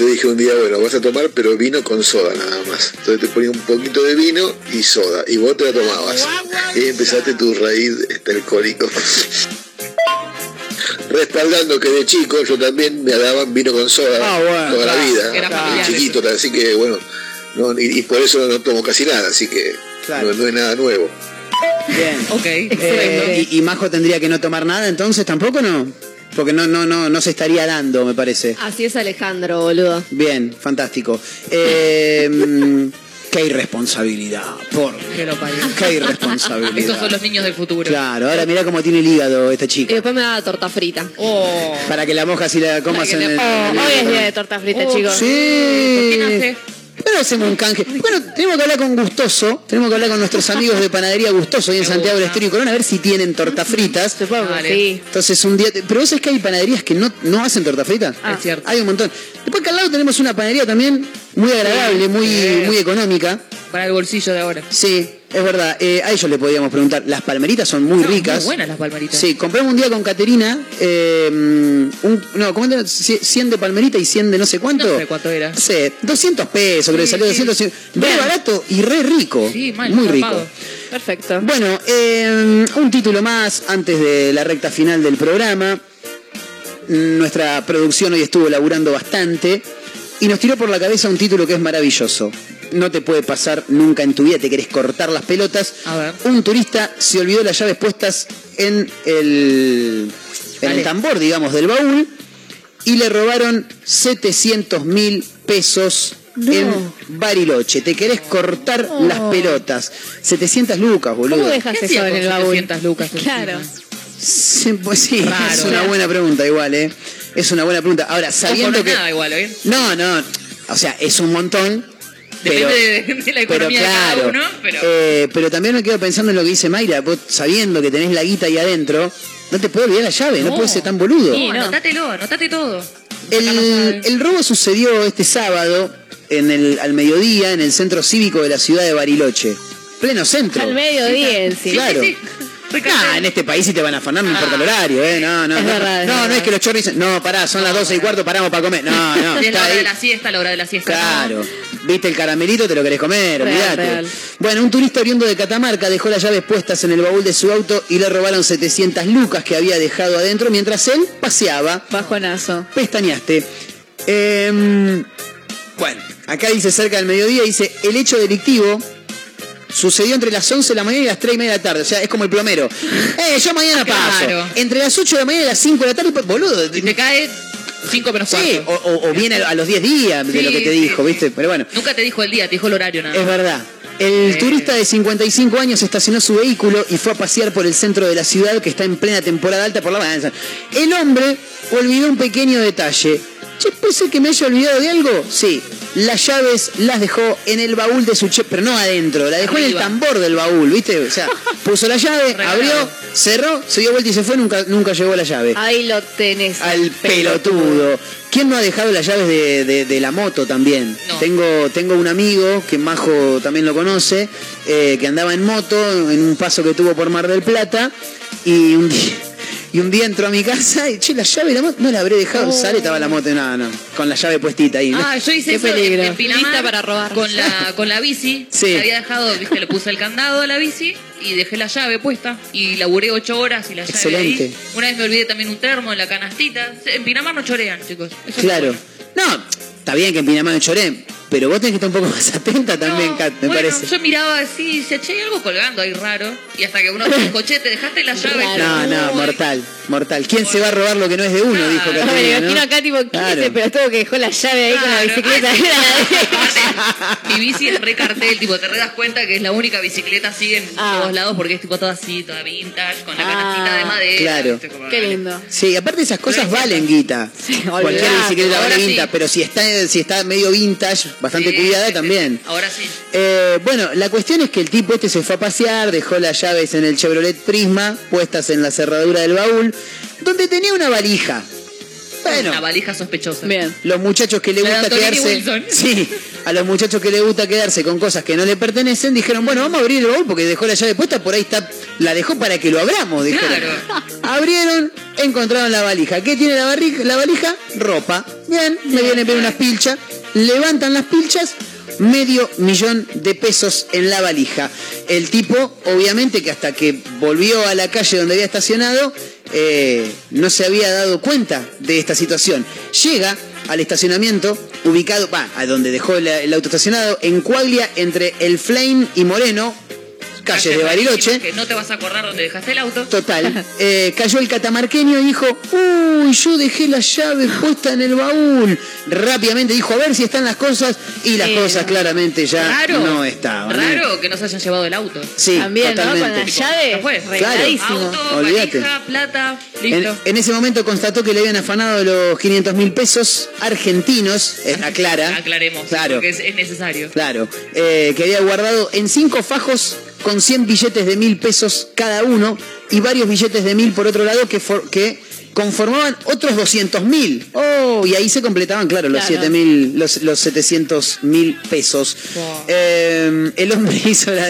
Te dije un día, bueno, vas a tomar, pero vino con soda nada más. Entonces te ponía un poquito de vino y soda, y vos te la tomabas. Y empezaste tu raíz este, alcohólico. Respaldando que de chico yo también me daban vino con soda Ah, bueno, toda la vida, era de familiar chiquito, así que bueno, no, y, y por eso no tomo casi nada, así que no, no es nada nuevo. Bien. Ok. Eh, y, y Majo tendría que no tomar nada, entonces tampoco no. Porque no, no, no, no se estaría dando, me parece. Así es Alejandro, boludo. Bien, fantástico. Eh, mm, qué irresponsabilidad, por Que lo parió. qué irresponsabilidad. Esos son los niños del futuro. Claro, ahora mira cómo tiene el hígado esta Y chica. después me da torta frita. Oh. Para que la mojas y la comas en le- el. Oh, hoy es día de torta frita, Oh, chicos. Sí. ¿Quién hace? Bueno, hacemos un canje. Bueno, tenemos que hablar con Gustoso, tenemos que hablar con nuestros amigos de Panadería Gustoso ahí en Santiago del Estero y Corona a ver si tienen torta fritas. Que sí. Entonces un día, pero vos sabés que hay panaderías que no, no hacen torta frita. Ah. Es cierto. Hay un montón. Después acá al lado tenemos una panadería también muy agradable, muy, Sí. muy económica. Para el bolsillo de ahora. Sí. Es verdad, eh, a ellos le podíamos preguntar. Las palmeritas son muy No, ricas. Muy buenas las palmeritas. Sí, compramos un día con Caterina, eh, un, no, ¿cómo era? Cie- 100 de palmerita y 100 de no sé cuánto. No sé cuánto era. No sé, 200 pesos, creo que Sí, salió sí. 200. Re barato y re rico. Sí, mal, Muy rico. Perfecto. Bueno, eh, un título más antes de la recta final del programa. Nuestra producción hoy estuvo laburando bastante y nos tiró por la cabeza un título que es maravilloso. No te puede pasar nunca en tu vida, te querés cortar las pelotas. A ver. Un turista se olvidó las llaves puestas en el, en el Dale. tambor, digamos, del baúl y le robaron 700 mil pesos No. en Bariloche. Te querés cortar No. las pelotas. 700 lucas, boludo. ¿Cómo dejas ¿Qué eso en el baúl? 700 lucas? Claro. Sí, pues sí, Raro. es una buena pregunta igual, ¿eh? Es una buena pregunta. Ahora, sabiendo no que... nada igual, ¿eh? No, no, o sea, es un montón, pero... Depende de, de la Pero economía de claro, cada uno, pero... eh, pero también me quedo pensando en lo que dice Mayra, vos sabiendo que tenés la guita ahí adentro, no te puede olvidar la llave, no, No. puedes ser tan boludo. no, anotátelo, anotate todo. El, el robo sucedió este sábado en el, al mediodía en el centro cívico de la ciudad de Bariloche. Pleno centro. Al mediodía encima. Claro. Sí, sí. Nah, en este país si te van a afanar, no importa el horario, ¿eh? No, no, Es no. verdad, es no, no verdad. es que los chorros dicen, no, pará, son las 12 y cuarto, paramos para comer. No, no, es está la hora ahí. de la siesta, la hora de la siesta. Claro. Viste el caramelito, te lo querés comer, olvídate. Bueno, un turista oriundo de Catamarca dejó las llaves puestas en el baúl de su auto y le robaron 700 lucas que había dejado adentro mientras él paseaba. Bajonazo. Pestañaste. Em, bueno, acá dice cerca del mediodía, dice, el hecho delictivo sucedió entre las 11 de la mañana y las 3 y media de la tarde. O sea, es como el plomero. Eh, yo mañana paso. Claro. Entre las 8 de la mañana y las 5 de la tarde, boludo. Y te cae 5 menos Sí, cuarto. o, o- o viene a los 10 días de Sí, lo que te sí, dijo, sí. ¿viste? Pero bueno, Nunca te dijo el día, te dijo el horario nada. es verdad. El Sí. turista de 55 años estacionó su vehículo y fue a pasear por el centro de la ciudad que está en plena temporada alta por la mañana. El hombre olvidó un pequeño detalle. Che, ¿puede ser que me haya olvidado de algo? Sí. Las llaves las dejó en el baúl de su che, pero no adentro, la dejó en el tambor del baúl, ¿viste? O sea, puso la llave, abrió, cerró, se dio vuelta y se fue, nunca, nunca llegó la llave. Ahí lo tenés. Al pelotudo. ¿Quién no ha dejado las llaves de, de- de la moto también? No. Tengo, tengo un amigo, que Majo también lo conoce, eh, que andaba en moto en un paso que tuvo por Mar del Plata y un día, y un día entró a mi casa y, che, la llave de la moto, no la habré dejado, sale, estaba la moto, no, no, con la llave puestita ahí. Ah, yo hice Qué eso en- peligro. en Pinamar para robar. Con la, con la bici. Sí. La había dejado, viste, le puse el candado a la bici y dejé la llave puesta. Y laburé ocho horas y la llave Excelente. ahí. Una vez me olvidé también un termo en la canastita. En Pinamar no chorean, chicos. Eso es Claro. bueno. No, está bien que en Pinamar no choré, pero vos tenés que estar un poco más atenta también, No, Kat, me bueno, parece. Yo miraba así y decía, che, hay algo colgando ahí raro. Y hasta que uno dijo, che, te dejaste la llave. No, no, mortal, mortal. ¿Quién se va a robar lo que no es de uno? Claro. Dijo No, me imagino ¿no? acá tipo, ¿quién Claro. es ese pelotudo que dejó la llave ahí con la bicicleta? Mi bici es re cartel, tipo, te re das cuenta que es la única bicicleta así en Ah. todos lados porque es tipo toda así, toda vintage, con la Ah, canastita de madera. claro. Como- Qué lindo. Sí, aparte esas cosas valen guita. Cualquier olvidate, bicicleta vale sí. guita, pero si está, si está medio vintage, bastante Sí, cuidada sí, sí. también. Ahora sí. Eh, bueno, la cuestión es que el tipo este se fue a pasear, dejó las llaves en el Chevrolet Prisma, puestas en la cerradura del baúl, donde tenía una valija. Bueno, Una valija sospechosa. Bien. los muchachos que le gusta quedarse. Wilson. Sí, a los muchachos que le gusta quedarse con cosas que no le pertenecen, dijeron, bueno, vamos a abrir el baúl porque dejó la llave puesta, por ahí está, la dejó para que lo abramos, dijeron. Claro. Abrieron, encontraron la valija. ¿Qué tiene la, la valija? Ropa. Bien, me vienen bien unas pilchas. Levantan las pilchas, medio millón de pesos en la valija. El tipo, obviamente que hasta que volvió a la calle donde había estacionado, eh, no se había dado cuenta de esta situación. Llega al estacionamiento ubicado, va, a donde dejó el, el auto estacionado, en Cuaglia, entre El Flame y Moreno, calles de Bariloche. Que no te vas a acordar dónde dejaste el auto. Total. Eh, cayó el catamarqueño y dijo, uy, yo dejé la llave puesta en el baúl. Rápidamente dijo, a ver si están las cosas. Y las Eh, cosas claramente ya Raro. no estaban. ¿eh? Raro que no se hayan llevado el auto. Sí, También, ¿no? Con totalmente. la llave, fue. regaladísimo. Auto, valija, plata, En, listo. en ese momento constató que le habían afanado los 500 mil pesos argentinos, aclara. Aclaremos, Claro. porque es, es necesario. Claro, eh, que había guardado en cinco fajos con 100 billetes de mil pesos cada uno y varios billetes de mil por otro lado que, for- que conformaban otros 200.000. Oh, y ahí se completaban, claro, los Claro. 7.000, los, los 700 mil pesos. Eh, el hombre hizo la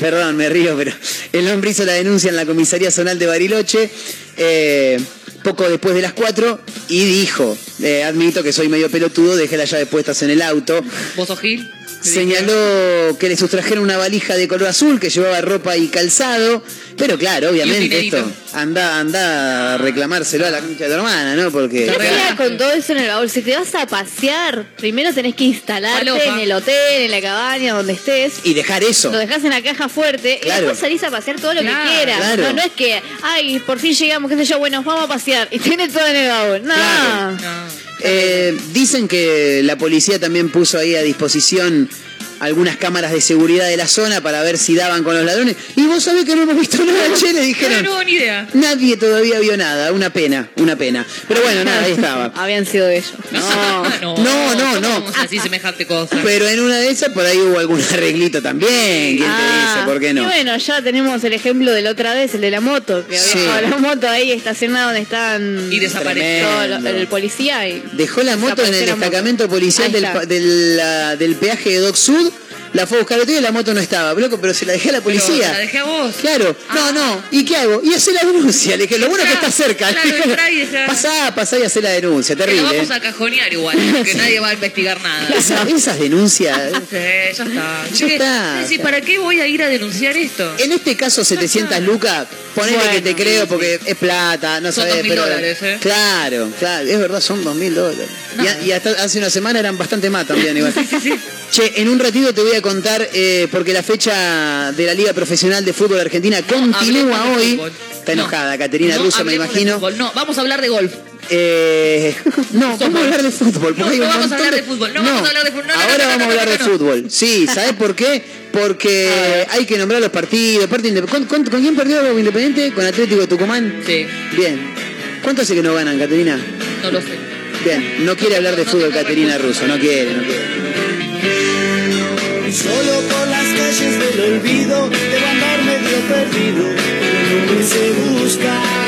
perdón, me río, pero el hombre hizo la denuncia en la comisaría zonal de Bariloche. eh, poco después de las 4 y dijo, eh, admito que soy medio pelotudo, dejé las llaves puestas en el auto. ¿Vos sos Gil? Señaló que le sustrajeron una valija de color azul que llevaba ropa y calzado. Pero claro, obviamente esto anda, anda a reclamárselo a la concha de tu hermana, ¿no? Porque. ¿Qué hacía con todo eso en el baúl? Si te vas a pasear, primero tenés que instalarte en el hotel, en la cabaña, donde estés. Y dejar eso. Lo dejas en la caja fuerte Claro. y después salís a pasear todo lo Claro, que quieras. claro. No, no es que, ay, por fin llegamos, qué sé yo, bueno, vamos a pasear y tiene todo en el baúl. No. Claro. Eh, dicen que la policía también puso ahí a disposición algunas cámaras de seguridad de la zona para ver si daban con los ladrones. Y vos sabés que no hemos visto nada, che, le dijeron. No, no, ni idea. Nadie todavía vio nada, una pena, una pena. Pero bueno, nada, ahí estaba. Habían sido ellos. No, No, no, ¿cómo no. vamos a decir semejante cosa? Pero en una de esas por ahí hubo algún arreglito también. ¿Quién te dice? ¿Por qué no? Ah, Y bueno, ya tenemos el ejemplo de la otra vez, el de la moto, que había Sí. la moto ahí estacionada donde están Y desapareció. el policía y Dejó la moto en el destacamento policial del, del, del peaje de Doc Sud. La fue a buscar otro día y la moto no estaba. Loco, pero se la dejé a la Pero, policía. ¿La dejé a vos? Claro, no, Ah. no. ¿Y qué hago? Y hacer la denuncia. Le dije, lo bueno es que está cerca. claro. Pasá, pasá y hacer la denuncia. Terrible. vamos ¿eh? a cajonear igual, que nadie va a investigar nada. Esa- esas denuncias. Sí, ya está. Ya ¿Qué- está. ¿Para qué voy a ir a denunciar esto? En este caso, 700 lucas, ponele Bueno, que te creo porque es plata, no 2.000 pero. dólares, ¿eh? Claro, claro, es verdad, son 2.000 dólares. Y, hasta hace una semana eran bastante más también, igual. Che, en un ratito te voy a contar, eh, porque la fecha de la Liga Profesional de Fútbol Argentina continúa hoy. Está enojada, Caterina No Russo, me imagino. No, vamos a hablar de golf. Eh, no, vamos a hablar de fútbol. No, no vamos a hablar de fútbol, no vamos a hablar de fútbol, ahora vamos a hablar de fútbol. Sí, ¿sabes por qué? Porque hay que nombrar los partidos. ¿Con, con, con quién perdió Independiente? ¿Con Atlético de Tucumán? Sí, Bien. ¿Cuánto hace que no ganan, Caterina? no lo sé. Bien, no quiere hablar de fútbol, Caterina. Russo, no quiere, no quiere. Solo por las calles del olvido debo andar medio perdido, no me se busca.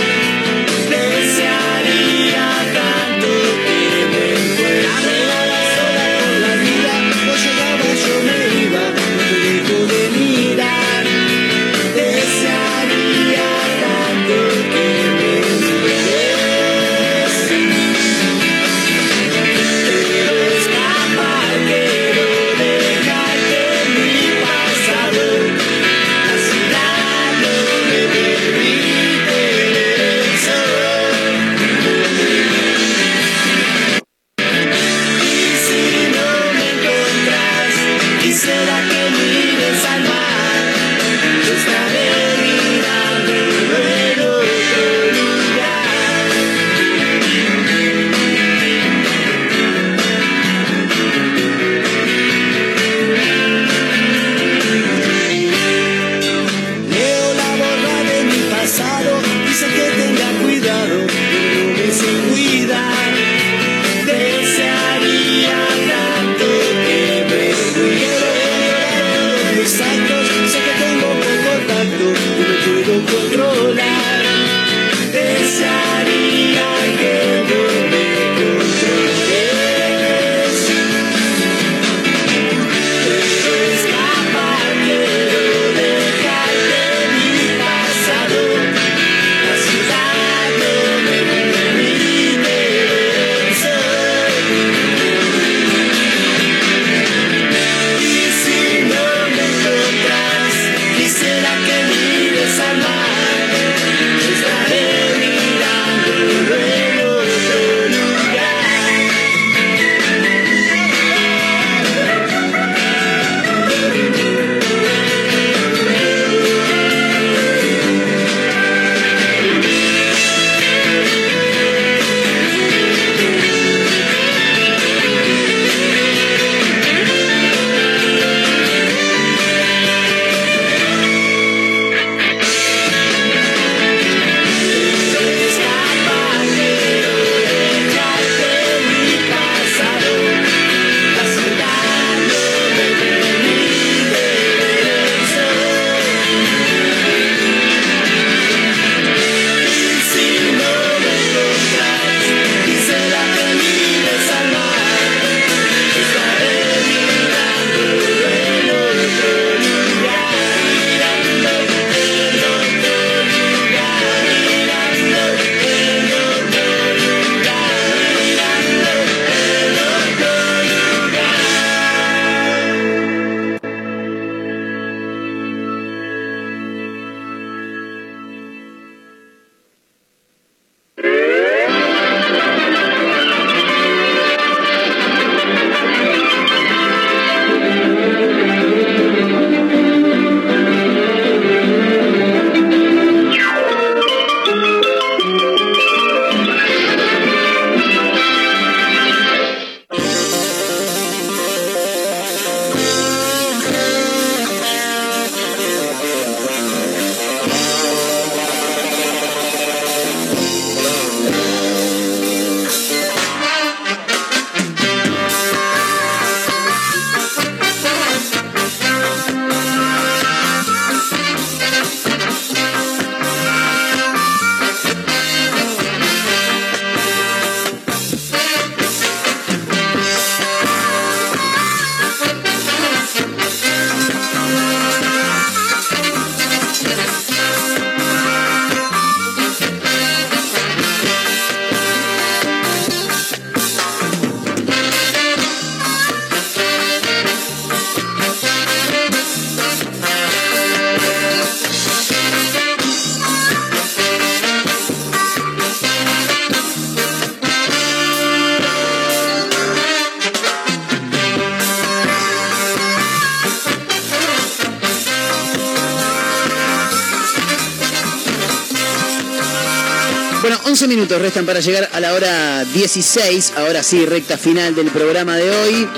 minutos restan para llegar a la hora 16, ahora sí, recta final del programa de hoy.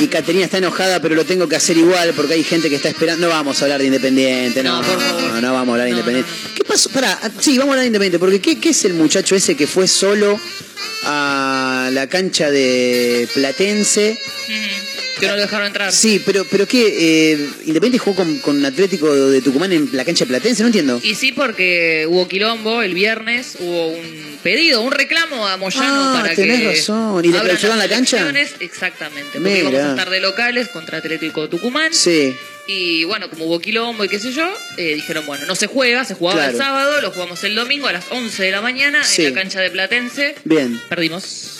Y Caterina está enojada, pero lo tengo que hacer igual porque hay gente que está esperando. No vamos a hablar de Independiente, no, no, vamos a hablar de Independiente. ¿Qué pasó? Pará, ah, sí, vamos a hablar de Independiente, porque ¿qué es el muchacho ese que fue solo a la cancha de Platense? Que no lo dejaron entrar. Sí, pero, pero ¿qué? Eh, Independiente jugó con, con Atlético de Tucumán en la cancha de Platense, no entiendo. Y sí, porque hubo quilombo el viernes, hubo un pedido, un reclamo a Moyano Ah, para tenés que. razón. ¿Y le las la cancha? Exactamente. Porque Mira. íbamos a estar de locales contra Atlético de Tucumán. Sí. Y bueno, como hubo quilombo y qué sé yo, eh, dijeron, bueno, no se juega, se jugaba el sábado, lo jugamos el domingo a las 11 de la mañana Sí. en la cancha de Platense. Bien. Perdimos.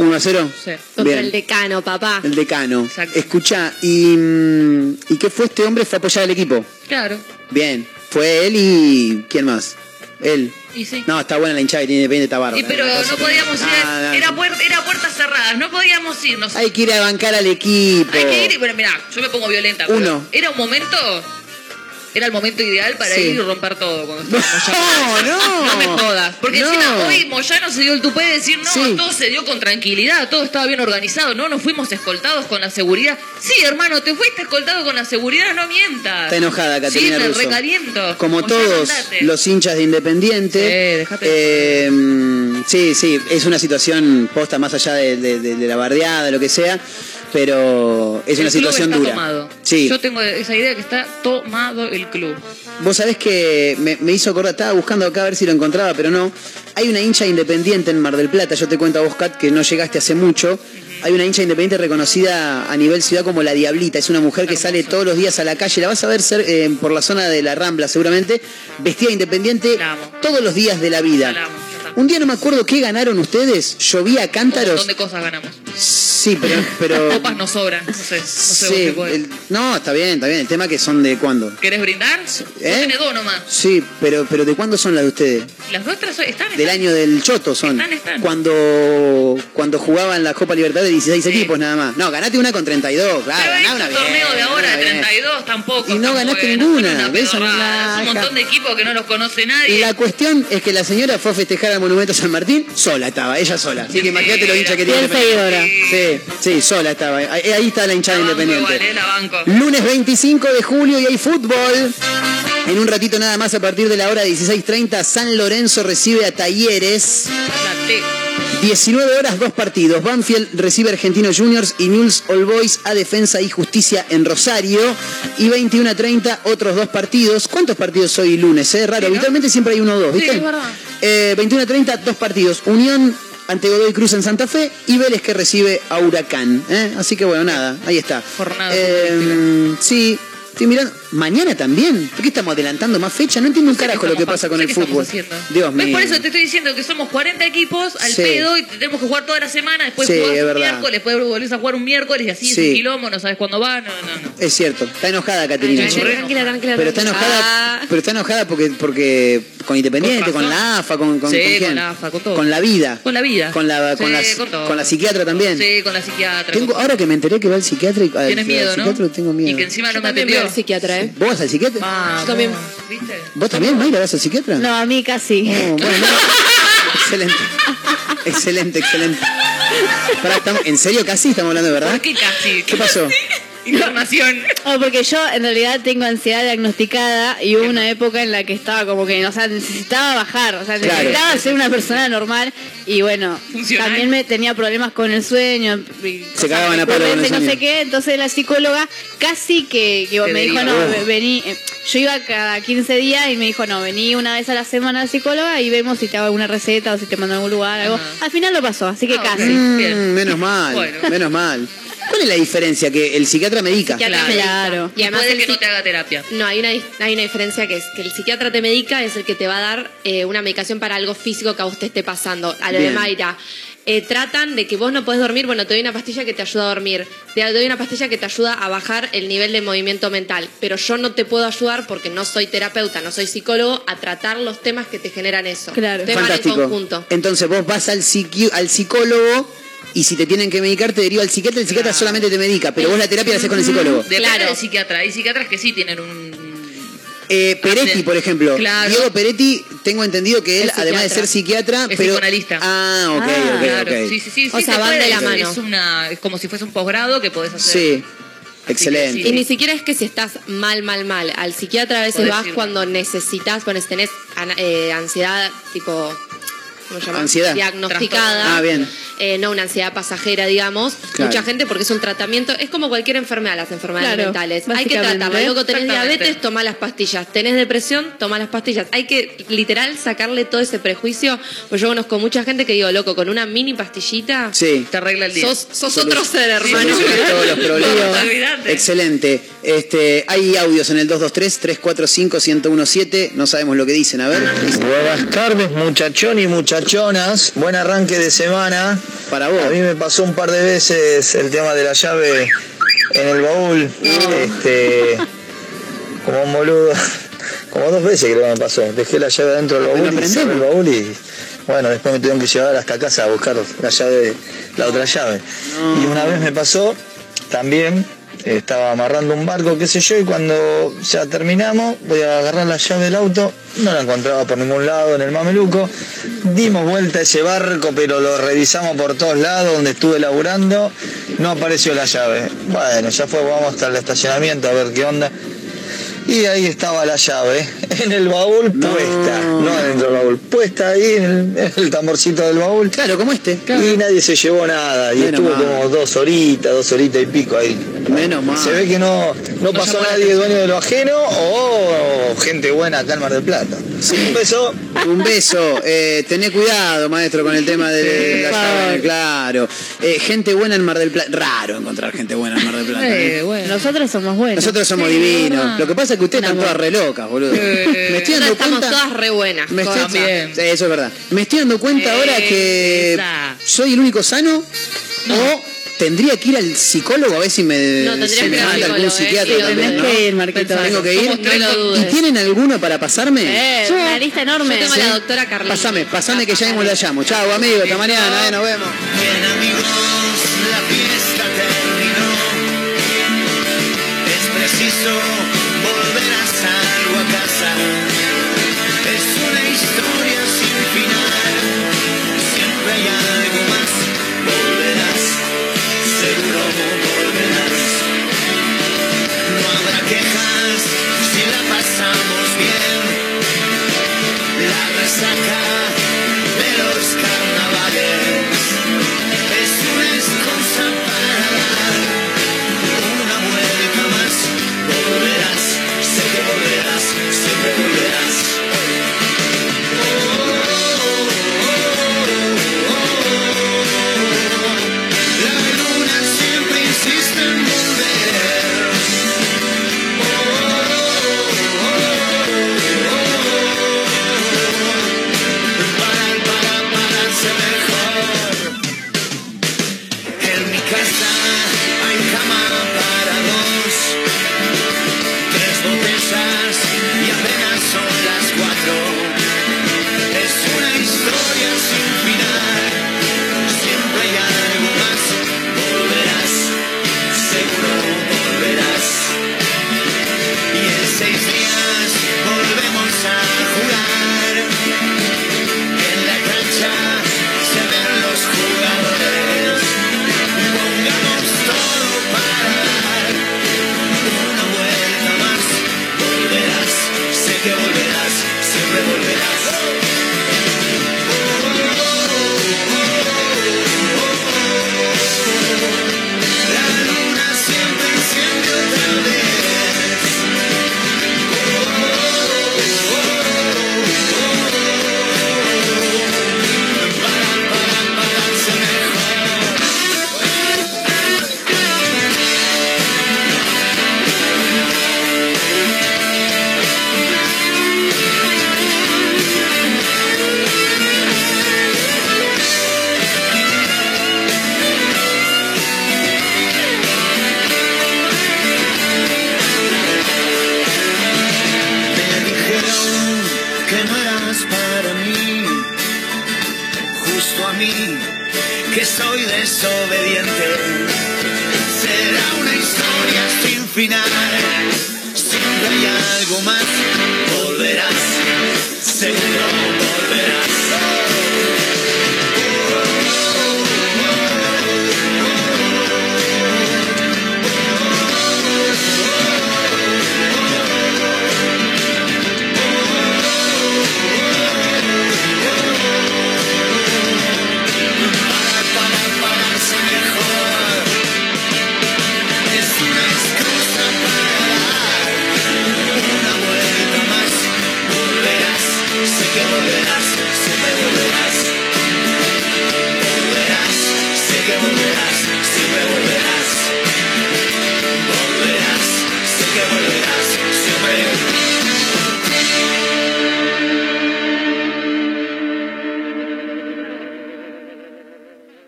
1 a 0. Sí. Contra Bien. el decano, papá. El decano. Escucha, ¿y, mm, ¿y qué fue este hombre? Fue apoyar al equipo. Claro. Bien. Fue él y. ¿Quién más? Él. Y sí. No, está buena la hinchada que tiene Independiente. Y pero no podíamos ir, Ah, no. era, puer- era puertas cerradas, no podíamos irnos. Hay que ir a bancar al equipo. Hay que ir y, bueno, mirá, yo me pongo violenta. Uno. Era un momento, era el momento ideal para Sí. ir y romper todo cuando No, no. No me jodas. Porque No. encima hoy Moyano se dio el tupé de decir, no, Sí. todo se dio con tranquilidad, todo estaba bien organizado, no, nos fuimos escoltados con la seguridad. Sí, hermano, te fuiste escoltado con la seguridad, no mientas. Está enojada, Caterina Sí, me Russo. recaliento. Como Moyano, todos andate. los hinchas de Independiente. Sí, dejate eh, mm, sí, sí, es una situación posta más allá de, de- de- de la bardeada, de lo que sea, pero es El una club situación está dura. tomado. Sí. Yo tengo esa idea que está tomado el club. Vos sabés que me, me hizo acordar, estaba buscando acá a ver si lo encontraba, pero no. Hay una hincha independiente en Mar del Plata, yo te cuento a vos, Kat, que no llegaste hace mucho. Hay una hincha independiente reconocida a nivel ciudad como la Diablita. Es una mujer que sale todos los días a la calle. La vas a ver ser, eh, por la zona de la Rambla, seguramente. Vestida independiente todos los días de la vida. Un día no me acuerdo qué ganaron ustedes. Llovía a Un cántaros. montón de cosas ganamos. Sí, pero. pero Copas nos sobran, no sé. No sé vos sí, qué podés. el- no, está bien, está bien. El tema que son de cuándo. ¿Querés brindar? ¿Eh? Tenés dos nomás. Sí, pero, pero ¿de cuándo son las de ustedes? Las nuestras son- están, Del están. año del Choto son. Están, están. Cuando cuando jugaban la Copa Libertad de 16 equipos nada más. No, ganaste una con 32, claro. Pero ganá una bien, torneo de ahora de bien. 32 tampoco. Y no ganaste ninguna. Es un montón de equipos que no los conoce nadie. Y la cuestión es que la señora fue a festejar Monumento San Martín, sola estaba, ella sola. Así que imagínate lo hincha que tiene. Seguidora. Sí, sí, sola estaba. Ahí, ahí está la hinchada independiente. Igual, eh, la banco. Lunes 25 de julio y hay fútbol. En un ratito nada más a partir de la hora 16.30 San Lorenzo recibe a Talleres. La T. 19 horas, dos partidos. Banfield recibe a Argentinos Juniors y Newell's All Boys a Defensa y Justicia en Rosario. Y 21 a 30, otros dos partidos. ¿Cuántos partidos hoy lunes? Eh? Raro, habitualmente siempre hay uno o dos, ¿viste? Sí, es verdad. Eh, 21 a 30, dos partidos. Unión ante Godoy Cruz en Santa Fe y Vélez que recibe a Huracán. ¿eh? Así que bueno, nada, ahí está. Jornada Eh, sí, estoy mirando. Mañana también. ¿Por qué estamos adelantando más fecha? No entiendo un carajo lo que pasa con ¿Qué el fútbol. Dios ¿Ves? mío. Por eso te estoy diciendo que somos 40 equipos al Sí. pedo y tenemos que jugar toda la semana, después Sí, jugás un verdad. miércoles, después volvés a jugar un miércoles y así Sí. es un quilombo, no sabes cuándo va, no, no, no. Es cierto, está enojada Caterina. Tranquila, tranquila, tranquila. Pero está enojada, Ah. pero está enojada porque, porque con Independiente, con, la AFA, con, con, Sí, ¿con quién? con la AFA, con todo. Con la vida. Con la vida. Con la, con la, con todo. con la psiquiatra también. Sí, con la psiquiatra. Tengo, con- ahora que me enteré que va al psiquiatra y al, Tienes miedo, ¿no? psiquiatra tengo miedo. Y que encima no me atendió. psiquiatra, ¿eh? ¿Vos vas al psiquiatra? Vamos, Yo también. ¿Viste? ¿Vos también, Mayra, vas al psiquiatra? No, a mí casi. Oh, bueno, excelente. Excelente, excelente. Pará, ¿En serio casi estamos hablando de verdad? ¿Por qué casi? ¿Qué pasó? Internación. Oh, porque yo en realidad tengo ansiedad diagnosticada y hubo una época en la que estaba como que, o sea, necesitaba bajar, o sea, Claro. necesitaba ser una persona normal y bueno, Funcional. también me tenía problemas con el sueño. y Se cagaban a palo con el recurrentes, no sé qué, entonces la psicóloga casi que, que me dijo, no, Oh. ve- vení, eh, yo iba cada 15 días y me dijo, no, vení una vez a la semana al psicóloga y vemos si te hago alguna receta o si te mando a algún lugar, algo. Ajá. Al final lo pasó, así que Ah, casi. Mm, menos mal, Bueno. menos mal. ¿Cuál es la diferencia? Que el psiquiatra medica. Psiquiatra Claro. medica. Claro. Y además puede el que no te haga terapia. No, hay una, hay una diferencia que es que el psiquiatra te medica es el que te va a dar eh, una medicación para algo físico que a usted esté pasando. A lo de Bien. Mayra. Eh, tratan de que vos no podés dormir, bueno, te doy una pastilla que te ayuda a dormir. Te doy una pastilla que te ayuda a bajar el nivel de movimiento mental. Pero yo no te puedo ayudar porque no soy terapeuta, no soy psicólogo, a tratar los temas que te generan eso. Claro. Te van en Fantástico. conjunto. Entonces vos vas al, psiqui- al psicólogo y si te tienen que medicar te deriva al psiquiatra, el psiquiatra Claro. solamente te medica, pero vos la terapia la haces con el psicólogo. Depende Claro. del psiquiatra. Hay psiquiatras que sí tienen un Eh, Peretti, por ejemplo. Claro. Diego Peretti, tengo entendido que él, además de ser psiquiatra, Es pero. psicoanalista. Ah, ok, Ah, ok, claro. Sí, sí, sí. O sí, sea, se van de la mano. Es, una, es como si fuese un posgrado que podés hacer. Sí. Excelente. Y ni siquiera es que si estás mal, mal, mal. Al psiquiatra a veces Podés vas ir. cuando necesitas, pones, tenés eh, ansiedad tipo. ¿Cómo se llama? Ansiedad. Diagnosticada. Ah, bien. Eh, no una ansiedad pasajera, digamos. Claro. Mucha gente, porque es un tratamiento, es como cualquier enfermedad, las enfermedades Claro, mentales. Hay que tratarla. Loco, tenés diabetes, toma las pastillas. Tenés depresión, toma las pastillas. Hay que literal sacarle todo ese prejuicio. Pues yo conozco mucha gente que digo, loco, con una mini pastillita. Sí. Te arregla el día. Sos, sos otro ser, hermano. Soluciona todos los problemas. Excelente. Este, hay audios en el 223-345-1017. No sabemos lo que dicen. A ver. Buenas tardes, muchachones y muchachonas. Buen arranque de semana. Para vos. A mí me pasó un par de veces el tema de la llave en el baúl. Este, como un boludo. Como dos veces creo que me pasó. Dejé la llave dentro del baúl y el baúl y bueno, después me tuvieron que llevar hasta casa a buscar la llave, la otra llave. Y una vez me pasó también, estaba amarrando un barco, qué sé yo, y cuando ya terminamos, voy a agarrar la llave del auto, no la encontraba por ningún lado en el mameluco, dimos vuelta a ese barco, pero lo revisamos por todos lados, donde estuve laburando, no apareció la llave. Bueno, ya fue, vamos hasta el estacionamiento a ver qué onda. Y ahí estaba la llave, en el baúl puesta, no dentro del baúl, puesta ahí en el, en el tamborcito del baúl. Claro, como este. Y nadie se llevó nada, y Menos estuvo mal. como dos horitas, dos horitas y pico ahí. Menos mal. Se ve que no, no pasó nadie dueño de lo ajeno o gente buena acá en Mar del Plata. Un beso. Un beso. Eh, tené cuidado, maestro, con el tema de la llave. Claro. Eh, gente buena en Mar del Plata. Raro encontrar gente buena en Mar del Plata. ¿eh? Bueno. Nosotros somos buenos. Nosotros somos Sí, divinos. Lo que pasa es que ustedes están todas re locas, boludo. Me estoy dando Estamos cuenta. todas re buenas. Me estoy. Sí, eso es verdad. Me estoy dando cuenta ahora que Esa. soy el único sano o tendría que ir al psicólogo a ver si me, No, tendrías si me que ir al manda algún psicólogo, ¿eh? psiquiatra Sí, también, tenés ¿no? que ir, Marquito. Tengo que ir. Somos tres, no lo dudes. ¿Y tienen alguno para pasarme? Eh, una lista enorme. Yo tengo la doctora Carlita. Pasame, pasame que ya mismo la llamo. Chao, amigo, hasta mañana, eh, nos vemos. Bien amigos,